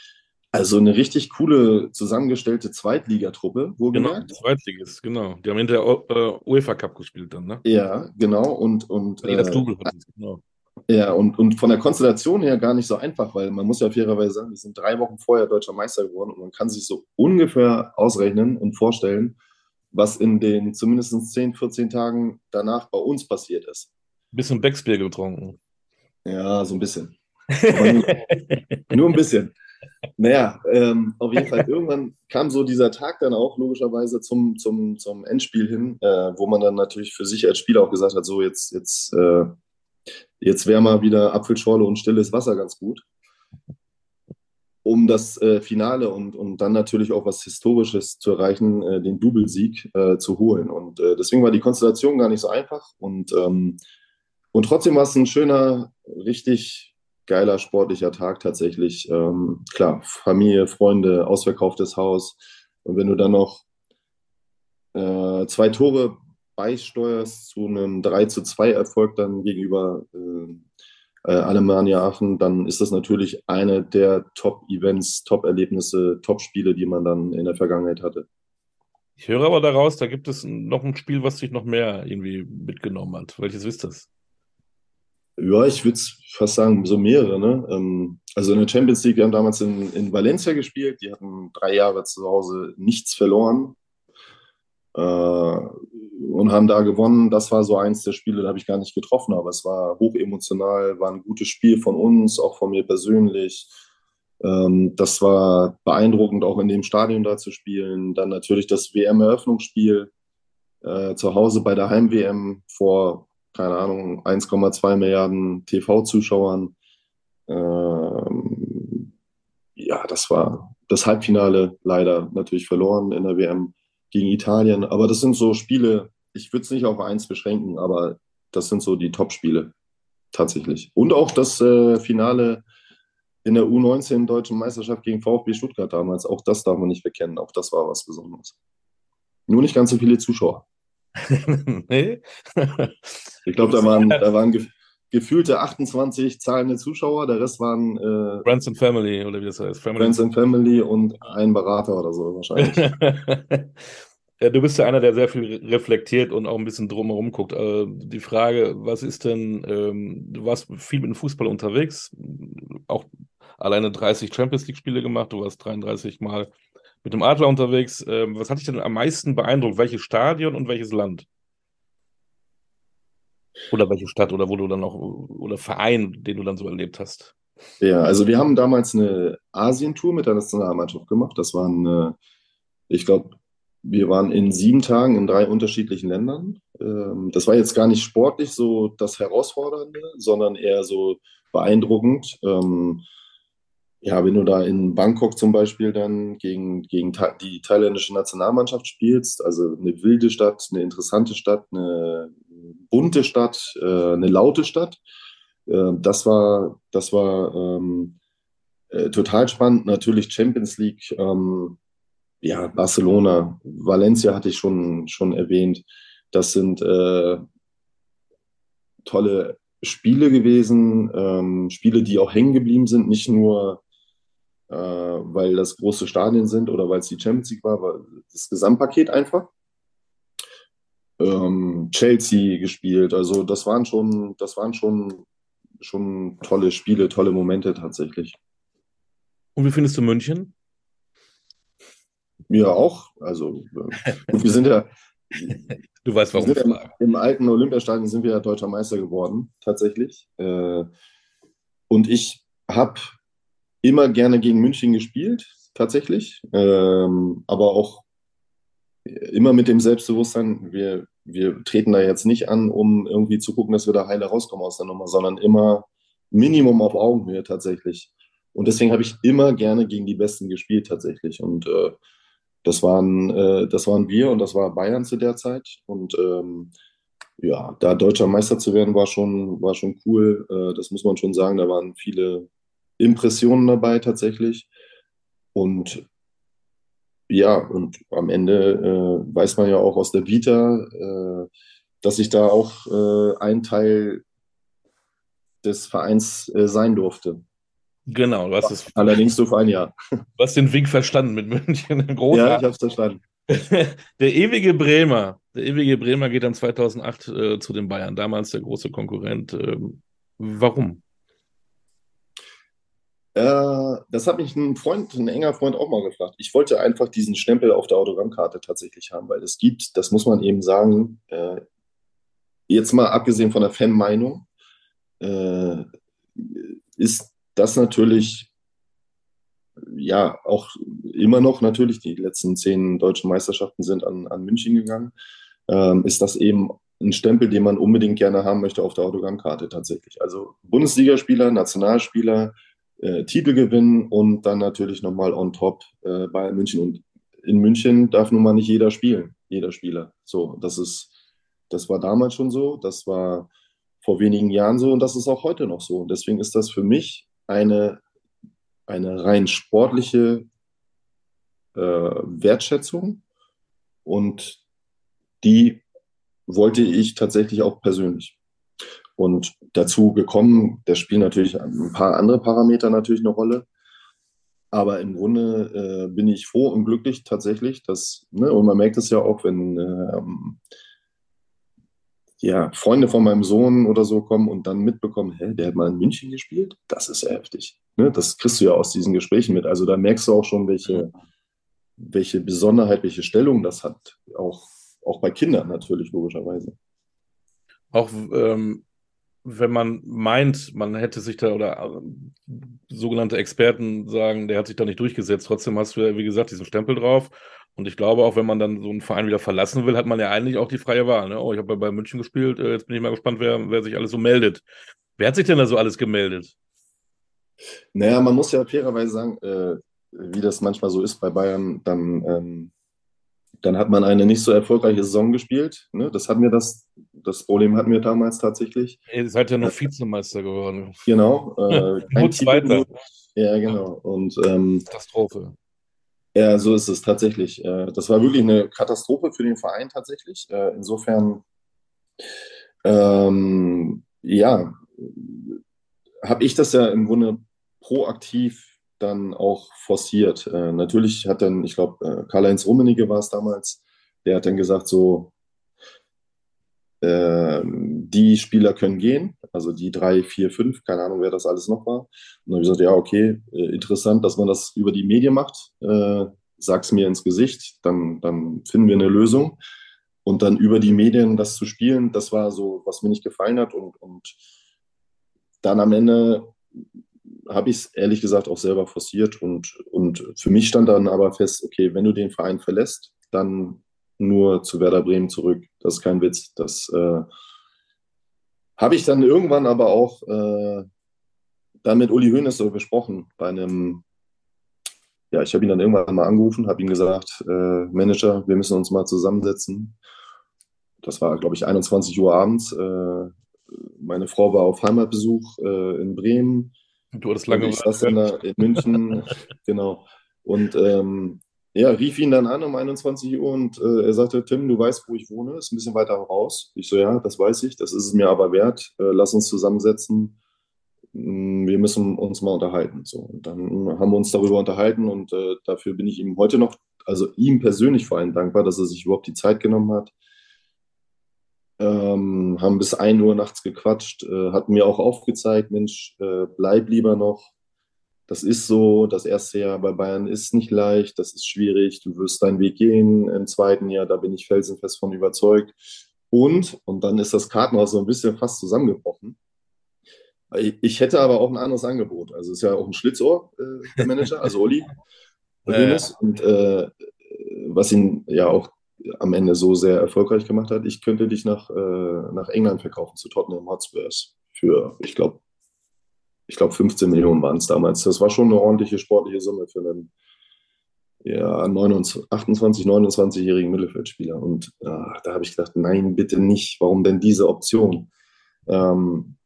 Speaker 2: also eine richtig coole zusammengestellte Zweitligatruppe,
Speaker 1: wohlgemerkt. Genau, Zweitligist, genau. Die haben hinterher uh, UEFA Cup gespielt dann, ne?
Speaker 2: Ja, genau. Und, und,
Speaker 1: nee, das äh, Double hat genau.
Speaker 2: Ja, und, und von der Konstellation her gar nicht so einfach, weil man muss ja fairerweise sagen, wir sind drei Wochen vorher deutscher Meister geworden und man kann sich so ungefähr ausrechnen und vorstellen, was in den zumindest 10, 14 Tagen danach bei uns passiert ist.
Speaker 1: Ein bisschen Becksbier getrunken.
Speaker 2: Ja, so ein bisschen. nur, nur, ein bisschen. Naja, ähm, auf jeden Fall, irgendwann kam so dieser Tag dann auch logischerweise zum, zum, zum Endspiel hin, äh, wo man dann natürlich für sich als Spieler auch gesagt hat, so jetzt, jetzt, äh, jetzt wäre mal wieder Apfelschorle und stilles Wasser ganz gut um das äh, Finale und, und dann natürlich auch was Historisches zu erreichen, äh, den Doublesieg äh, zu holen. Und äh, deswegen war die Konstellation gar nicht so einfach. Und, ähm, und trotzdem war es ein schöner, richtig geiler sportlicher Tag tatsächlich. Ähm, klar, Familie, Freunde, ausverkauftes Haus. Und wenn du dann noch äh, zwei Tore beisteuerst zu einem 3 zu 2 Erfolg dann gegenüber äh, Alemannia Aachen, dann ist das natürlich eine der Top-Events, Top-Erlebnisse, Top-Spiele, die man dann in der Vergangenheit hatte.
Speaker 1: Ich höre aber daraus, da gibt es noch ein Spiel, was dich noch mehr irgendwie mitgenommen hat. Welches ist das?
Speaker 2: Ja, ich würde fast sagen, so mehrere. Ne? Ähm, also in der Champions League, wir haben damals in, in Valencia gespielt, die hatten drei Jahre zu Hause nichts verloren. Äh, und haben da gewonnen. Das war so eins der Spiele, da habe ich gar nicht getroffen, aber es war hochemotional, war ein gutes Spiel von uns, auch von mir persönlich. Ähm, das war beeindruckend, auch in dem Stadion da zu spielen. Dann natürlich das WM-Eröffnungsspiel äh, zu Hause bei der Heim-WM vor, keine Ahnung, 1,2 Milliarden TV-Zuschauern. Ähm, ja, das war das Halbfinale leider natürlich verloren in der WM gegen Italien. Aber das sind so Spiele, ich würde es nicht auf eins beschränken, aber das sind so die Top-Spiele tatsächlich. Und auch das äh, Finale in der U19 Deutschen Meisterschaft gegen VfB Stuttgart damals, auch das darf man nicht verkennen. Auch das war was Besonderes. Nur nicht ganz so viele Zuschauer. nee. ich glaube, da waren, da waren gefühlte 28 zahlende Zuschauer, der Rest waren
Speaker 1: äh, Friends and Family oder wie das heißt.
Speaker 2: Family. Friends and Family und ein Berater oder so wahrscheinlich.
Speaker 1: Ja, du bist ja einer, der sehr viel reflektiert und auch ein bisschen drumherum guckt. Äh, die Frage, was ist denn, ähm, du warst viel mit dem Fußball unterwegs, auch alleine 30 Champions League-Spiele gemacht, du warst 33 Mal mit dem Adler unterwegs. Ähm, was hat dich denn am meisten beeindruckt? Welches Stadion und welches Land? Oder welche Stadt oder wo du dann auch, oder Verein, den du dann so erlebt hast?
Speaker 2: Ja, also wir haben damals eine Asientour mit der Nationalmannschaft gemacht. Das waren, äh, ich glaube, wir waren in sieben Tagen in drei unterschiedlichen Ländern. Ähm, das war jetzt gar nicht sportlich so das Herausfordernde, sondern eher so beeindruckend. Ähm, ja, wenn du da in Bangkok zum Beispiel dann gegen, gegen die thailändische Nationalmannschaft spielst, also eine wilde Stadt, eine interessante Stadt, eine bunte Stadt, äh, eine laute Stadt, äh, das war, das war ähm, äh, total spannend. Natürlich Champions League, ähm, ja, Barcelona, Valencia hatte ich schon, schon erwähnt. Das sind äh, tolle Spiele gewesen, ähm, Spiele, die auch hängen geblieben sind, nicht nur äh, weil das große Stadien sind oder weil es die Champions League war, aber das Gesamtpaket einfach. Ähm, Chelsea gespielt, also das waren schon, das waren schon, schon tolle Spiele, tolle Momente tatsächlich.
Speaker 1: Und wie findest du München?
Speaker 2: Ja, auch. Also, äh, wir sind ja.
Speaker 1: Du weißt, warum.
Speaker 2: Im, Im alten Olympiastadion sind wir ja deutscher Meister geworden, tatsächlich. Äh, und ich habe immer gerne gegen München gespielt, tatsächlich. Ähm, aber auch immer mit dem Selbstbewusstsein, wir, wir treten da jetzt nicht an, um irgendwie zu gucken, dass wir da heile rauskommen aus der Nummer, sondern immer Minimum auf Augenhöhe tatsächlich. Und deswegen habe ich immer gerne gegen die Besten gespielt tatsächlich. Und äh, das waren, äh, das waren wir und das war Bayern zu der Zeit. Und ähm, ja, da deutscher Meister zu werden, war schon, war schon cool. Äh, das muss man schon sagen. Da waren viele Impressionen dabei tatsächlich. Und ja, und am Ende äh, weiß man ja auch aus der Vita, äh, dass ich da auch äh, ein Teil des Vereins äh, sein durfte.
Speaker 1: Genau,
Speaker 2: du hast es. Allerdings nur für ein Jahr.
Speaker 1: Du hast den Wink verstanden mit München.
Speaker 2: ja, ich habe es verstanden.
Speaker 1: der ewige Bremer, der ewige Bremer geht dann 2008 äh, zu den Bayern, damals der große Konkurrent. Ähm, warum?
Speaker 2: Äh, das hat mich ein Freund, ein enger Freund auch mal gefragt. Ich wollte einfach diesen Stempel auf der Autogrammkarte tatsächlich haben, weil es gibt, das muss man eben sagen, äh, jetzt mal abgesehen von der Fanmeinung, äh, ist das natürlich ja auch immer noch natürlich, die letzten zehn deutschen Meisterschaften sind an, an München gegangen, ähm, ist das eben ein Stempel, den man unbedingt gerne haben möchte auf der Autogrammkarte tatsächlich. Also Bundesligaspieler, Nationalspieler, äh, Titel gewinnen und dann natürlich nochmal on top äh, bei München. Und in München darf nun mal nicht jeder spielen, jeder Spieler. So, das ist, das war damals schon so, das war vor wenigen Jahren so und das ist auch heute noch so. Und deswegen ist das für mich eine, eine rein sportliche äh, Wertschätzung und die wollte ich tatsächlich auch persönlich. Und dazu gekommen, da spielen natürlich ein paar andere Parameter natürlich eine Rolle. Aber im Grunde äh, bin ich froh und glücklich tatsächlich, dass, ne, und man merkt es ja auch, wenn ähm, ja, Freunde von meinem Sohn oder so kommen und dann mitbekommen, hä, der hat mal in München gespielt, das ist ja heftig. Ne? Das kriegst du ja aus diesen Gesprächen mit. Also da merkst du auch schon, welche, welche Besonderheit, welche Stellung das hat. Auch, auch bei Kindern natürlich, logischerweise.
Speaker 1: Auch ähm, wenn man meint, man hätte sich da oder äh, sogenannte Experten sagen, der hat sich da nicht durchgesetzt, trotzdem hast du ja, wie gesagt, diesen Stempel drauf. Und ich glaube, auch wenn man dann so einen Verein wieder verlassen will, hat man ja eigentlich auch die freie Wahl. Ne? Oh, ich habe ja bei München gespielt, äh, jetzt bin ich mal gespannt, wer, wer sich alles so meldet. Wer hat sich denn da so alles gemeldet?
Speaker 2: Naja, man muss ja fairerweise sagen, äh, wie das manchmal so ist bei Bayern, dann ähm, dann hat man eine nicht so erfolgreiche Saison gespielt. Ne? Das hatten wir das, das Problem hatten wir damals tatsächlich.
Speaker 1: Ihr seid ja noch äh, Vizemeister geworden.
Speaker 2: Genau.
Speaker 1: Äh, Nur Zweiter.
Speaker 2: Ja, genau. Und ähm,
Speaker 1: Katastrophe.
Speaker 2: Ja, so ist es tatsächlich. Äh, das war wirklich eine Katastrophe für den Verein tatsächlich. Äh, insofern, ähm, ja, habe ich das ja im Grunde proaktiv dann auch forciert. Natürlich hat dann, ich glaube, Karl-Heinz Rummenigge war es damals, der hat dann gesagt, so, die Spieler können gehen, also die drei, vier, fünf, keine Ahnung, wer das alles noch war. Und dann habe ich gesagt, ja, okay, äh, interessant, dass man das über die Medien macht. Äh, sag's mir ins Gesicht, dann, dann finden wir eine Lösung. Und dann über die Medien das zu spielen, das war so, was mir nicht gefallen hat. Und, und dann am Ende habe ich es ehrlich gesagt auch selber forciert und, und für mich stand dann aber fest, okay, wenn du den Verein verlässt, dann nur zu Werder Bremen zurück. Das ist kein Witz. Das äh, habe ich dann irgendwann aber auch äh, dann mit Uli Hoeneß so besprochen bei einem, ja, ich habe ihn dann irgendwann mal angerufen, habe ihm gesagt, äh, Manager, wir müssen uns mal zusammensetzen. Das war, glaube ich, 21 Uhr abends. Äh, meine Frau war auf Heimatbesuch äh, in Bremen.
Speaker 1: Du hattest lange.
Speaker 2: Ich saß da in München, genau. Und ähm, ja, rief ihn dann an um 21 Uhr und äh, er sagte, Tim, du weißt, wo ich wohne, ist ein bisschen weiter raus. Ich so, ja, das weiß ich, das ist es mir aber wert. Äh, lass uns zusammensetzen. Mm, wir müssen uns mal unterhalten. So, und dann haben wir uns darüber unterhalten und äh, dafür bin ich ihm heute noch, also ihm persönlich vor allem dankbar, dass er sich überhaupt die Zeit genommen hat. Ähm, haben bis 1 Uhr nachts gequatscht, äh, hat mir auch aufgezeigt, Mensch, äh, bleib lieber noch, das ist so, das erste Jahr bei Bayern ist nicht leicht, das ist schwierig, du wirst deinen Weg gehen im zweiten Jahr, da bin ich felsenfest von überzeugt. Und, und dann ist das Kartenhaus so ein bisschen fast zusammengebrochen. Ich hätte aber auch ein anderes Angebot. Also ist ja auch ein Schlitzohr, äh, der Manager, also Oli. ja. Und äh, was ihn ja auch am Ende so sehr erfolgreich gemacht hat, ich könnte dich nach, äh, nach England verkaufen, zu Tottenham Hotspurs. Für, ich glaube, ich glaube 15 Millionen waren es damals. Das war schon eine ordentliche sportliche Summe für einen ja, 29, 28, 29-jährigen Mittelfeldspieler. Und ach, da habe ich gedacht, nein, bitte nicht. Warum denn diese Option? Ähm,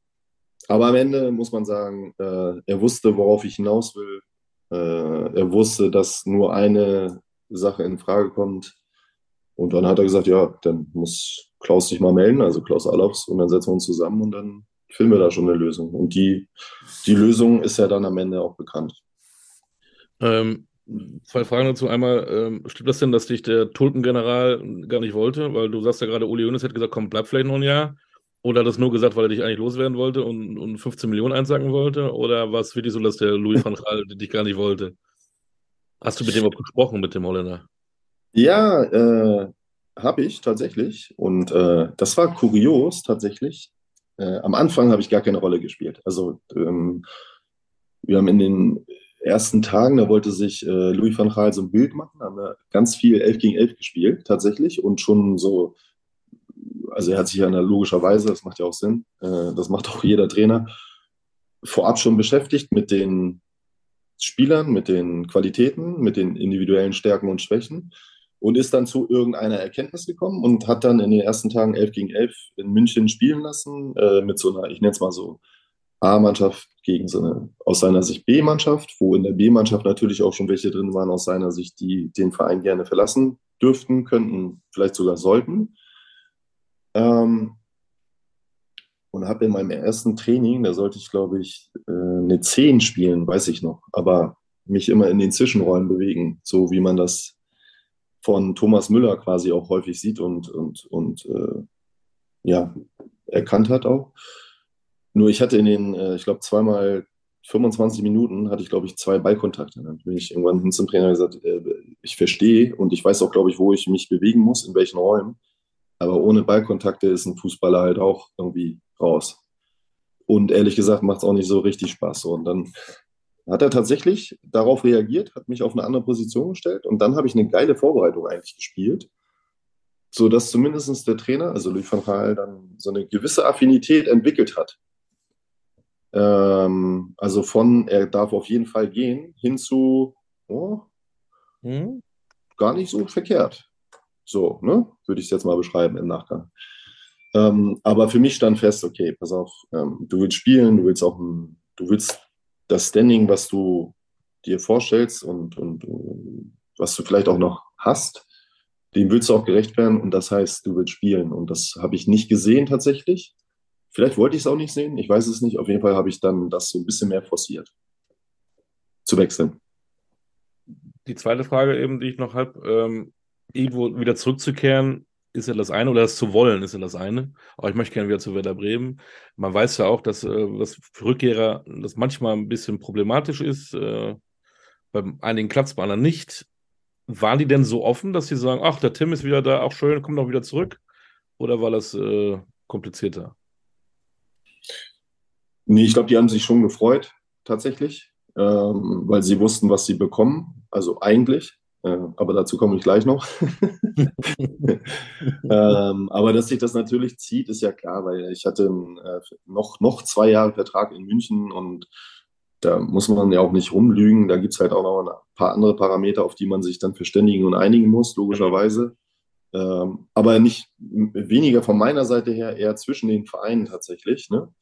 Speaker 2: aber am Ende muss man sagen, äh, er wusste, worauf ich hinaus will. Äh, er wusste, dass nur eine Sache in Frage kommt. Und dann hat er gesagt, ja, dann muss Klaus sich mal melden, also Klaus Allofs, und dann setzen wir uns zusammen und dann finden wir da schon eine Lösung. Und die, die Lösung ist ja dann am Ende auch bekannt.
Speaker 1: Ähm, zwei Fragen dazu. Einmal, ähm, stimmt das denn, dass dich der Tulpengeneral gar nicht wollte? Weil du sagst ja gerade, Uli Hoeneß hat gesagt, komm, bleib vielleicht noch ein Jahr. Oder hat das nur gesagt, weil er dich eigentlich loswerden wollte und, und 15 Millionen einsacken wollte? Oder war es wirklich so, dass der Louis van Gaal dich gar nicht wollte? Hast du mit dem auch gesprochen, mit dem Holländer?
Speaker 2: Ja, äh, habe ich tatsächlich. Und äh, das war kurios tatsächlich. Äh, am Anfang habe ich gar keine Rolle gespielt. Also ähm, wir haben in den ersten Tagen, da wollte sich äh, Louis van Gaal so ein Bild machen, haben wir ganz viel 11 gegen 11 gespielt tatsächlich und schon so, also er hat sich ja logischerweise, das macht ja auch Sinn, äh, das macht auch jeder Trainer, vorab schon beschäftigt mit den Spielern, mit den Qualitäten, mit den individuellen Stärken und Schwächen und ist dann zu irgendeiner Erkenntnis gekommen und hat dann in den ersten Tagen 11 gegen 11 in München spielen lassen, äh, mit so einer, ich nenne es mal so, A-Mannschaft gegen so eine aus seiner Sicht B-Mannschaft, wo in der B-Mannschaft natürlich auch schon welche drin waren aus seiner Sicht, die den Verein gerne verlassen dürften, könnten, vielleicht sogar sollten. Ähm, und habe in meinem ersten Training, da sollte ich glaube ich äh, eine 10 spielen, weiß ich noch, aber mich immer in den Zwischenräumen bewegen, so wie man das von Thomas Müller quasi auch häufig sieht und, und, und äh, ja, erkannt hat auch. Nur ich hatte in den, äh, ich glaube, zweimal 25 Minuten hatte ich, glaube ich, zwei Ballkontakte. Dann bin ich irgendwann hin zum Trainer gesagt, äh, ich verstehe und ich weiß auch, glaube ich, wo ich mich bewegen muss, in welchen Räumen. Aber ohne Ballkontakte ist ein Fußballer halt auch irgendwie raus. Und ehrlich gesagt macht es auch nicht so richtig Spaß. Und dann hat er tatsächlich darauf reagiert, hat mich auf eine andere Position gestellt und dann habe ich eine geile Vorbereitung eigentlich gespielt, sodass zumindest der Trainer, also Louis van Gaal, dann so eine gewisse Affinität entwickelt hat. Ähm, also von, er darf auf jeden Fall gehen, hin zu, oh, hm? gar nicht so verkehrt. So, ne? würde ich es jetzt mal beschreiben im Nachgang. Ähm, aber für mich stand fest, okay, pass auf, ähm, du willst spielen, du willst auch, du willst das Standing, was du dir vorstellst und, und was du vielleicht auch noch hast, dem willst du auch gerecht werden und das heißt, du willst spielen. Und das habe ich nicht gesehen tatsächlich. Vielleicht wollte ich es auch nicht sehen, ich weiß es nicht. Auf jeden Fall habe ich dann das so ein bisschen mehr forciert, zu wechseln.
Speaker 1: Die zweite Frage eben, die ich noch habe, ähm, irgendwo wieder zurückzukehren, ist ja das eine, oder das zu wollen ist ja das eine. Aber ich möchte gerne wieder zu Werder Bremen. Man weiß ja auch, dass äh, das für Rückkehrer das manchmal ein bisschen problematisch ist. Äh, bei einigen klappt es, bei anderen nicht. Waren die denn so offen, dass sie sagen, ach, der Tim ist wieder da, auch schön, kommt doch wieder zurück? Oder war das äh, komplizierter?
Speaker 2: Nee, ich glaube, die haben sich schon gefreut. tatsächlich, ähm, weil sie wussten, was sie bekommen. Also eigentlich, aber dazu komme ich gleich noch. ähm, aber dass sich das natürlich zieht, ist ja klar, weil ich hatte äh, noch, noch zwei Jahre Vertrag in München und da muss man ja auch nicht rumlügen. Da gibt es halt auch noch ein paar andere Parameter, auf die man sich dann verständigen und einigen muss, logischerweise. Ähm, aber nicht weniger von meiner Seite her, eher zwischen den Vereinen tatsächlich. Ne?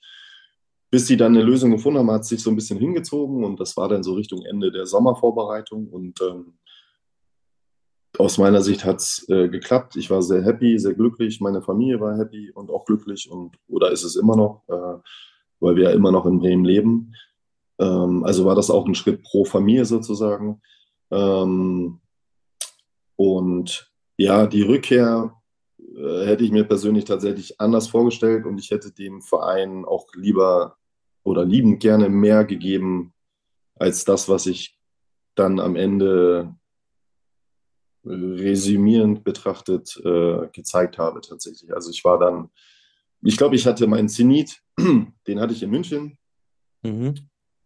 Speaker 2: Bis sie dann eine Lösung gefunden haben, hat es sich so ein bisschen hingezogen und das war dann so Richtung Ende der Sommervorbereitung. Und ähm, aus meiner Sicht hat es äh, geklappt. Ich war sehr happy, sehr glücklich. Meine Familie war happy und auch glücklich und oder ist es immer noch, äh, weil wir ja immer noch in Bremen leben. Ähm, also war das auch ein Schritt pro Familie sozusagen. Ähm, und ja, die Rückkehr äh, hätte ich mir persönlich tatsächlich anders vorgestellt und ich hätte dem Verein auch lieber oder liebend gerne mehr gegeben als das, was ich dann am Ende resümierend betrachtet äh, gezeigt habe tatsächlich. Also ich war dann, ich glaube, ich hatte meinen Zenit, den hatte ich in München mhm.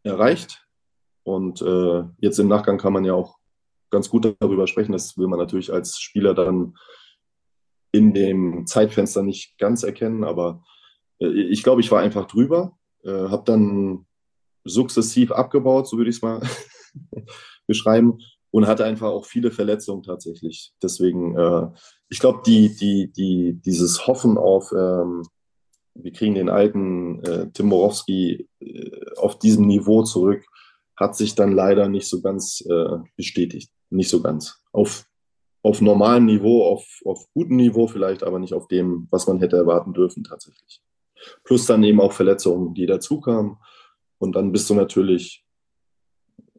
Speaker 2: erreicht. Und äh, jetzt im Nachgang kann man ja auch ganz gut darüber sprechen. Das will man natürlich als Spieler dann in dem Zeitfenster nicht ganz erkennen, aber äh, ich glaube, ich war einfach drüber, äh, habe dann sukzessiv abgebaut, so würde ich es mal beschreiben, und hatte einfach auch viele Verletzungen tatsächlich. Deswegen, äh, ich glaube, die, die, die, dieses Hoffen auf, ähm, wir kriegen den alten äh, Tim Borowski äh, auf diesem Niveau zurück, hat sich dann leider nicht so ganz äh, bestätigt. Nicht so ganz. Auf, auf normalem Niveau, auf, auf gutem Niveau vielleicht, aber nicht auf dem, was man hätte erwarten dürfen tatsächlich. Plus dann eben auch Verletzungen, die dazukamen. Und dann bist du natürlich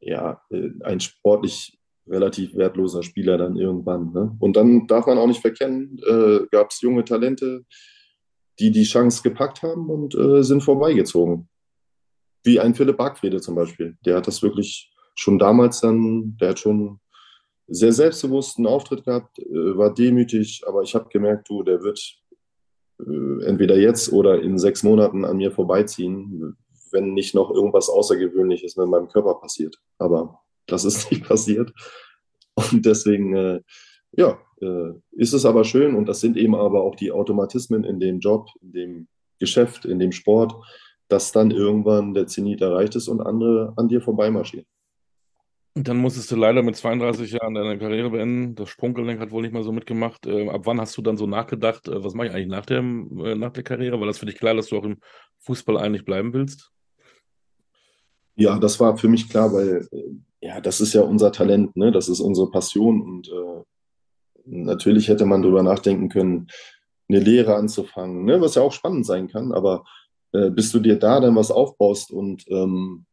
Speaker 2: ja, äh, ein sportlich relativ wertloser Spieler dann irgendwann. Ne? Und dann darf man auch nicht verkennen, äh, gab es junge Talente, die die Chance gepackt haben und äh, sind vorbeigezogen. Wie ein Philipp Bargfriede zum Beispiel. Der hat das wirklich schon damals dann, der hat schon sehr selbstbewussten Auftritt gehabt, äh, war demütig, aber ich habe gemerkt, du, der wird äh, entweder jetzt oder in sechs Monaten an mir vorbeiziehen, wenn nicht noch irgendwas Außergewöhnliches mit meinem Körper passiert. Aber das ist nicht passiert. Und deswegen, äh, ja, äh, ist es aber schön und das sind eben aber auch die Automatismen in dem Job, in dem Geschäft, in dem Sport, dass dann irgendwann der Zenit erreicht ist und andere an dir vorbeimarschieren.
Speaker 1: Und dann musstest du leider mit 32 Jahren deine Karriere beenden. Das Sprunggelenk hat wohl nicht mal so mitgemacht. Äh, ab wann hast du dann so nachgedacht, äh, was mache ich eigentlich nach der, äh, nach der Karriere? War das für dich klar, dass du auch im Fußball eigentlich bleiben willst?
Speaker 2: Ja, das war für mich klar, weil äh, ja, das ist ja unser Talent, ne? das ist unsere Passion und äh, natürlich hätte man darüber nachdenken können, eine Lehre anzufangen, ne? was ja auch spannend sein kann, aber äh, bis du dir da dann was aufbaust und ähm,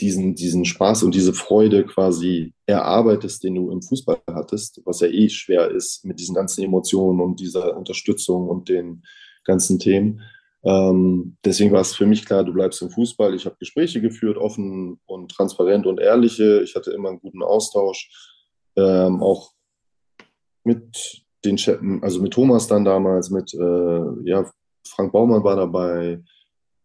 Speaker 2: diesen, diesen Spaß und diese Freude quasi erarbeitest, den du im Fußball hattest, was ja eh schwer ist mit diesen ganzen Emotionen und dieser Unterstützung und den ganzen Themen. Ähm, deswegen war es für mich klar, du bleibst im Fußball. Ich habe Gespräche geführt, offen und transparent und ehrliche. Ich hatte immer einen guten Austausch, ähm, auch mit den Chefen, also mit Thomas dann damals, mit äh, ja, Frank Baumann war dabei,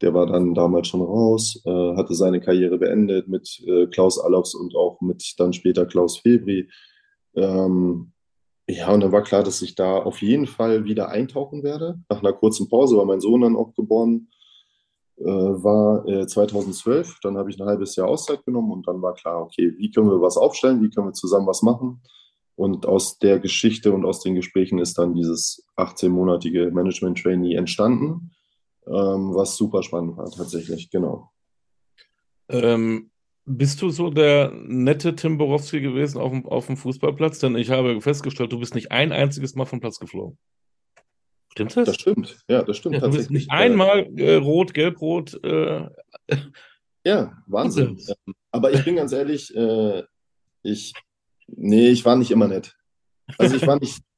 Speaker 2: der war dann damals schon raus, äh, hatte seine Karriere beendet mit äh, Klaus Allofs und auch mit dann später Klaus Febri. Ähm, ja, und dann war klar, dass ich da auf jeden Fall wieder eintauchen werde. Nach einer kurzen Pause, weil mein Sohn dann auch geboren äh, war äh, 2012. Dann habe ich ein halbes Jahr Auszeit genommen und dann war klar, okay, wie können wir was aufstellen, wie können wir zusammen was machen? Und aus der Geschichte und aus den Gesprächen ist dann dieses 18-monatige Management-Trainee entstanden ähm, was super spannend war tatsächlich, genau.
Speaker 1: Ähm, bist du so der nette Tim Borowski gewesen auf dem, auf dem Fußballplatz? Denn ich habe festgestellt, du bist nicht ein einziges Mal vom Platz geflogen.
Speaker 2: Stimmt das? Das stimmt, ja, das stimmt ja,
Speaker 1: tatsächlich. Du bist nicht einmal äh, rot, gelb-rot. Äh,
Speaker 2: ja, Wahnsinn. Ähm, aber ich bin ganz ehrlich, äh, ich, nee, ich war nicht immer nett. Also ich war nicht.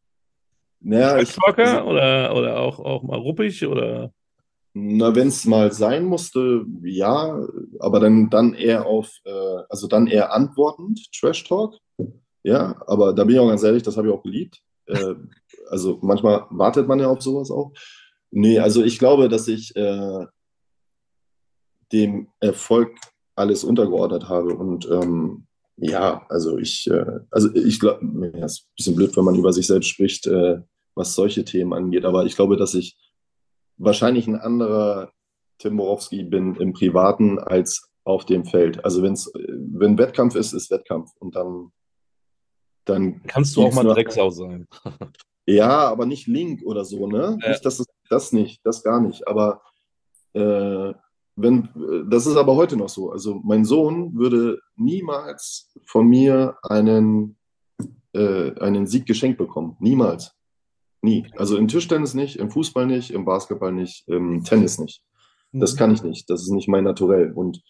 Speaker 1: Naja, ich, also, oder, oder auch, auch mal ruppig oder?
Speaker 2: Na, wenn es mal sein musste, ja, aber dann, dann eher auf, äh, also dann eher antwortend, Trash Talk. Ja, aber da bin ich auch ganz ehrlich, das habe ich auch geliebt. Äh, also manchmal wartet man ja auf sowas auch. Nee, also ich glaube, dass ich äh, dem Erfolg alles untergeordnet habe. Und ähm, ja, also ich, äh, also ich glaube, ja, ist ein bisschen blöd, wenn man über sich selbst spricht, äh, was solche Themen angeht. Aber ich glaube, dass ich wahrscheinlich ein anderer Tim Borowski bin im Privaten als auf dem Feld. Also wenn's, wenn Wettkampf ist, ist Wettkampf. Und dann, dann
Speaker 1: kannst du auch mal Drecksau sein.
Speaker 2: ja, aber nicht Link oder so, ne? Ja. Nicht, das, ist, das nicht, das gar nicht. Aber äh, wenn, das ist aber heute noch so. Also mein Sohn würde niemals von mir einen, äh, einen Sieg geschenkt bekommen. Niemals. Nie. Also im Tischtennis nicht, im Fußball nicht, im Basketball nicht, im Tennis nicht. Das mhm. kann ich nicht. Das ist nicht mein Naturell. Und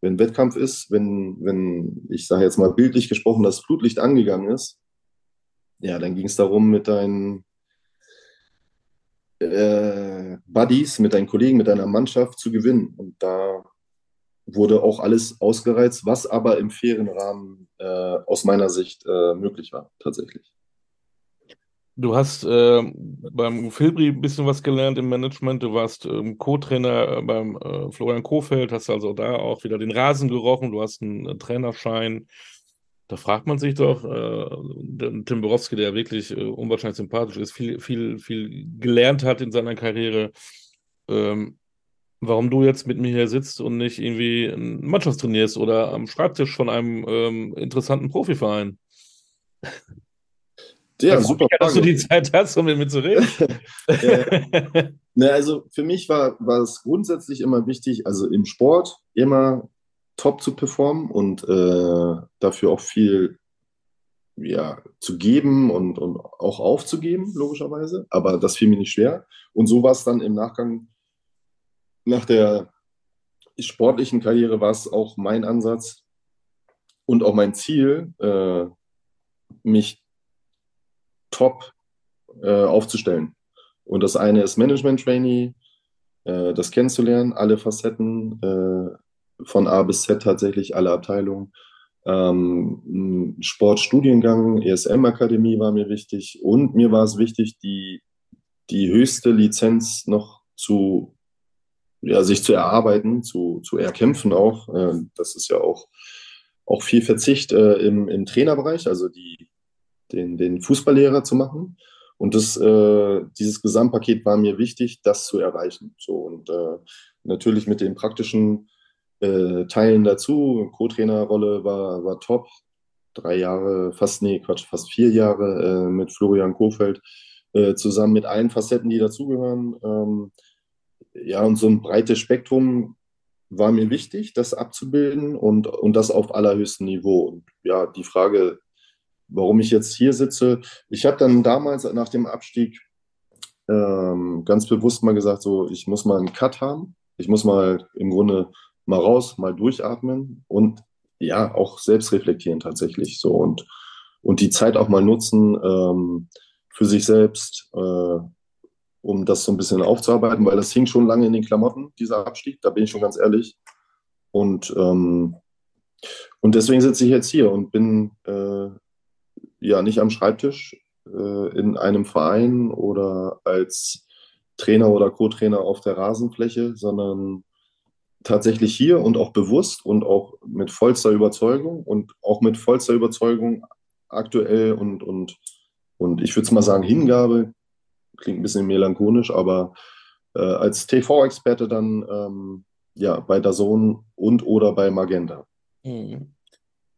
Speaker 2: wenn Wettkampf ist, wenn, wenn ich sage jetzt mal bildlich gesprochen, das Flutlicht angegangen ist, ja, dann ging es darum, mit deinen äh, Buddies, mit deinen Kollegen, mit deiner Mannschaft zu gewinnen. Und da wurde auch alles ausgereizt, was aber im fairen Rahmen äh, aus meiner Sicht äh, möglich war, tatsächlich.
Speaker 1: Du hast äh, beim Filbri ein bisschen was gelernt im Management. Du warst ähm, Co-Trainer äh, beim äh, Florian Kofeld, hast also da auch wieder den Rasen gerochen. Du hast einen äh, Trainerschein. Da fragt man sich doch, äh, Tim Borowski, der wirklich äh, unwahrscheinlich sympathisch ist, viel, viel, viel gelernt hat in seiner Karriere, ähm, warum du jetzt mit mir hier sitzt und nicht irgendwie ein Mannschaftstrainierst oder am Schreibtisch von einem ähm, interessanten Profiverein.
Speaker 2: Ja, super.
Speaker 1: Frage. Dass du die Zeit hast, um mit mir zu reden.
Speaker 2: äh, ne, also für mich war, war es grundsätzlich immer wichtig, also im Sport immer top zu performen und äh, dafür auch viel ja, zu geben und, und auch aufzugeben, logischerweise. Aber das fiel mir nicht schwer. Und so war es dann im Nachgang, nach der sportlichen Karriere war es auch mein Ansatz und auch mein Ziel, äh, mich top äh, aufzustellen. Und das eine ist Management Trainee, äh, das kennenzulernen, alle Facetten äh, von A bis Z tatsächlich, alle Abteilungen. Ähm, Sportstudiengang, ESM-Akademie war mir wichtig und mir war es wichtig, die, die höchste Lizenz noch zu, ja, sich zu erarbeiten, zu, zu erkämpfen auch. Äh, das ist ja auch, auch viel Verzicht äh, im, im Trainerbereich, also die, den, den Fußballlehrer zu machen. Und das, äh, dieses Gesamtpaket war mir wichtig, das zu erreichen. So, und äh, natürlich mit den praktischen äh, Teilen dazu. Co-Trainerrolle war, war top. Drei Jahre, fast, nee, Quatsch, fast vier Jahre äh, mit Florian Kofeld äh, zusammen mit allen Facetten, die dazugehören. Ähm, ja, und so ein breites Spektrum war mir wichtig, das abzubilden und, und das auf allerhöchstem Niveau. Und ja, die Frage, warum ich jetzt hier sitze, ich habe dann damals nach dem Abstieg ähm, ganz bewusst mal gesagt, so, ich muss mal einen Cut haben. Ich muss mal im Grunde mal raus, mal durchatmen und ja, auch selbst reflektieren tatsächlich so und, und die Zeit auch mal nutzen ähm, für sich selbst, äh, um das so ein bisschen aufzuarbeiten, weil das hing schon lange in den Klamotten, dieser Abstieg, da bin ich schon ganz ehrlich. Und, ähm, und deswegen sitze ich jetzt hier und bin äh, ja nicht am Schreibtisch äh, in einem Verein oder als Trainer oder Co-Trainer auf der Rasenfläche, sondern tatsächlich hier und auch bewusst und auch mit vollster Überzeugung und auch mit vollster Überzeugung aktuell und, und, und ich würde es mal sagen, Hingabe, klingt ein bisschen melancholisch, aber äh, als TV-Experte dann ähm, ja, bei Sohn und oder bei Magenta.
Speaker 1: Mhm.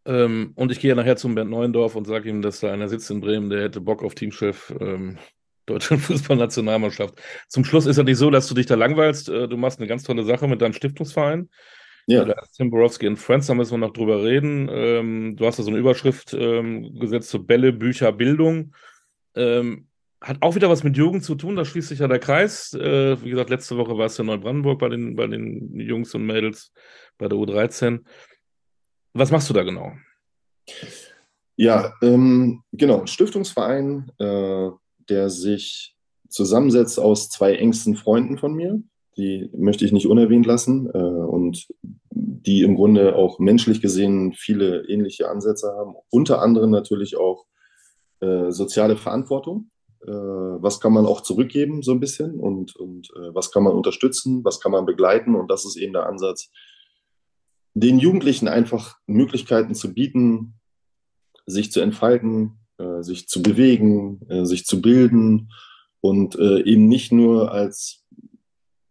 Speaker 1: Ähm, und ich gehe nachher zum Bernd Neuendorf und sage ihm, dass da einer sitzt in Bremen, der hätte Bock auf Teamchef. Ähm, deutschen Fußballnationalmannschaft. Zum Schluss ist ja nicht so, dass du dich da langweilst. Äh, du machst eine ganz tolle Sache mit deinem Stiftungsverein. Ja. Da ist Tim Borowski and Friends, da müssen wir noch drüber reden. Ähm, du hast da so eine Überschrift ähm, gesetzt zu Bälle, Bücher, Bildung. Ähm, hat auch wieder was mit Jugend zu tun, da schließt sich ja der Kreis. Äh, wie gesagt, letzte Woche war es ja Neubrandenburg bei den, bei den Jungs und Mädels bei der U13. Was machst du da genau?
Speaker 2: Ja, ähm, genau, Stiftungsverein, äh, der sich zusammensetzt aus zwei engsten Freunden von mir. Die möchte ich nicht unerwähnt lassen äh, und die im Grunde auch menschlich gesehen viele ähnliche Ansätze haben. Unter anderem natürlich auch äh, soziale Verantwortung. Äh, was kann man auch zurückgeben, so ein bisschen und, und äh, was kann man unterstützen, was kann man begleiten und das ist eben der Ansatz, den Jugendlichen einfach Möglichkeiten zu bieten, sich zu entfalten, äh, sich zu bewegen, äh, sich zu bilden und äh, eben nicht nur als,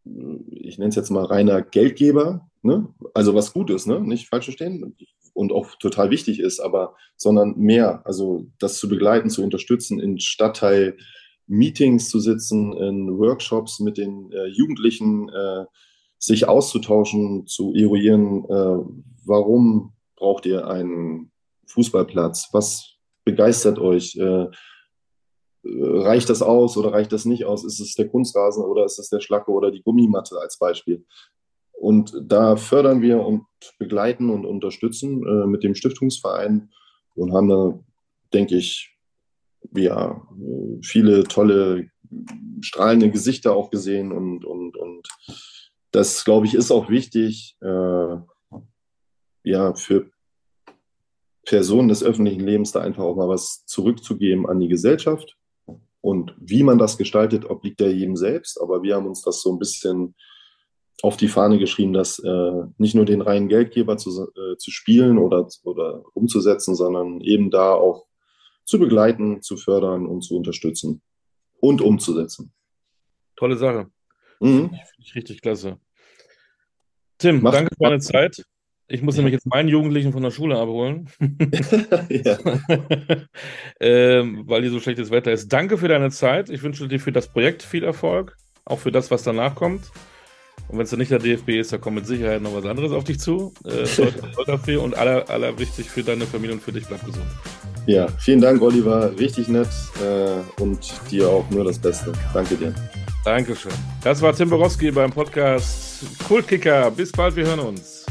Speaker 2: ich nenne es jetzt mal reiner Geldgeber, ne? also was gut ist, ne? nicht falsch verstehen und auch total wichtig ist, aber sondern mehr, also das zu begleiten, zu unterstützen, in Stadtteil Meetings zu sitzen, in Workshops mit den äh, Jugendlichen, äh, sich auszutauschen, zu eruieren, äh, warum braucht ihr einen Fußballplatz, was begeistert euch, äh, reicht das aus oder reicht das nicht aus, ist es der Kunstrasen oder ist es der Schlacke oder die Gummimatte als Beispiel. Und da fördern wir und begleiten und unterstützen äh, mit dem Stiftungsverein und haben da, denke ich, ja, viele tolle, strahlende Gesichter auch gesehen und, und, und das, glaube ich, ist auch wichtig, äh, ja, für Personen des öffentlichen Lebens da einfach auch mal was zurückzugeben an die Gesellschaft. Und wie man das gestaltet, obliegt ja jedem selbst. Aber wir haben uns das so ein bisschen auf die Fahne geschrieben, dass äh, nicht nur den reinen Geldgeber zu, äh, zu spielen oder, oder umzusetzen, sondern eben da auch zu begleiten, zu fördern und zu unterstützen und umzusetzen.
Speaker 1: Tolle Sache. Mhm. Finde ich richtig klasse. Tim, Mach danke für deine Zeit. Ich muss nämlich jetzt meinen Jugendlichen von der Schule abholen, ähm, weil hier so schlechtes Wetter ist. Danke für deine Zeit. Ich wünsche dir für das Projekt viel Erfolg, auch für das, was danach kommt. Und wenn es dann nicht der DFB ist, dann kommt mit Sicherheit noch was anderes auf dich zu. Äh, dafür und aller, aller wichtig für deine Familie und für dich, bleib gesund.
Speaker 2: Ja, vielen Dank, Oliver. Richtig nett äh, und dir auch nur das Beste. Danke dir.
Speaker 1: Dankeschön. Das war Tim Borowski beim Podcast Kultkicker. Bis bald, wir hören uns.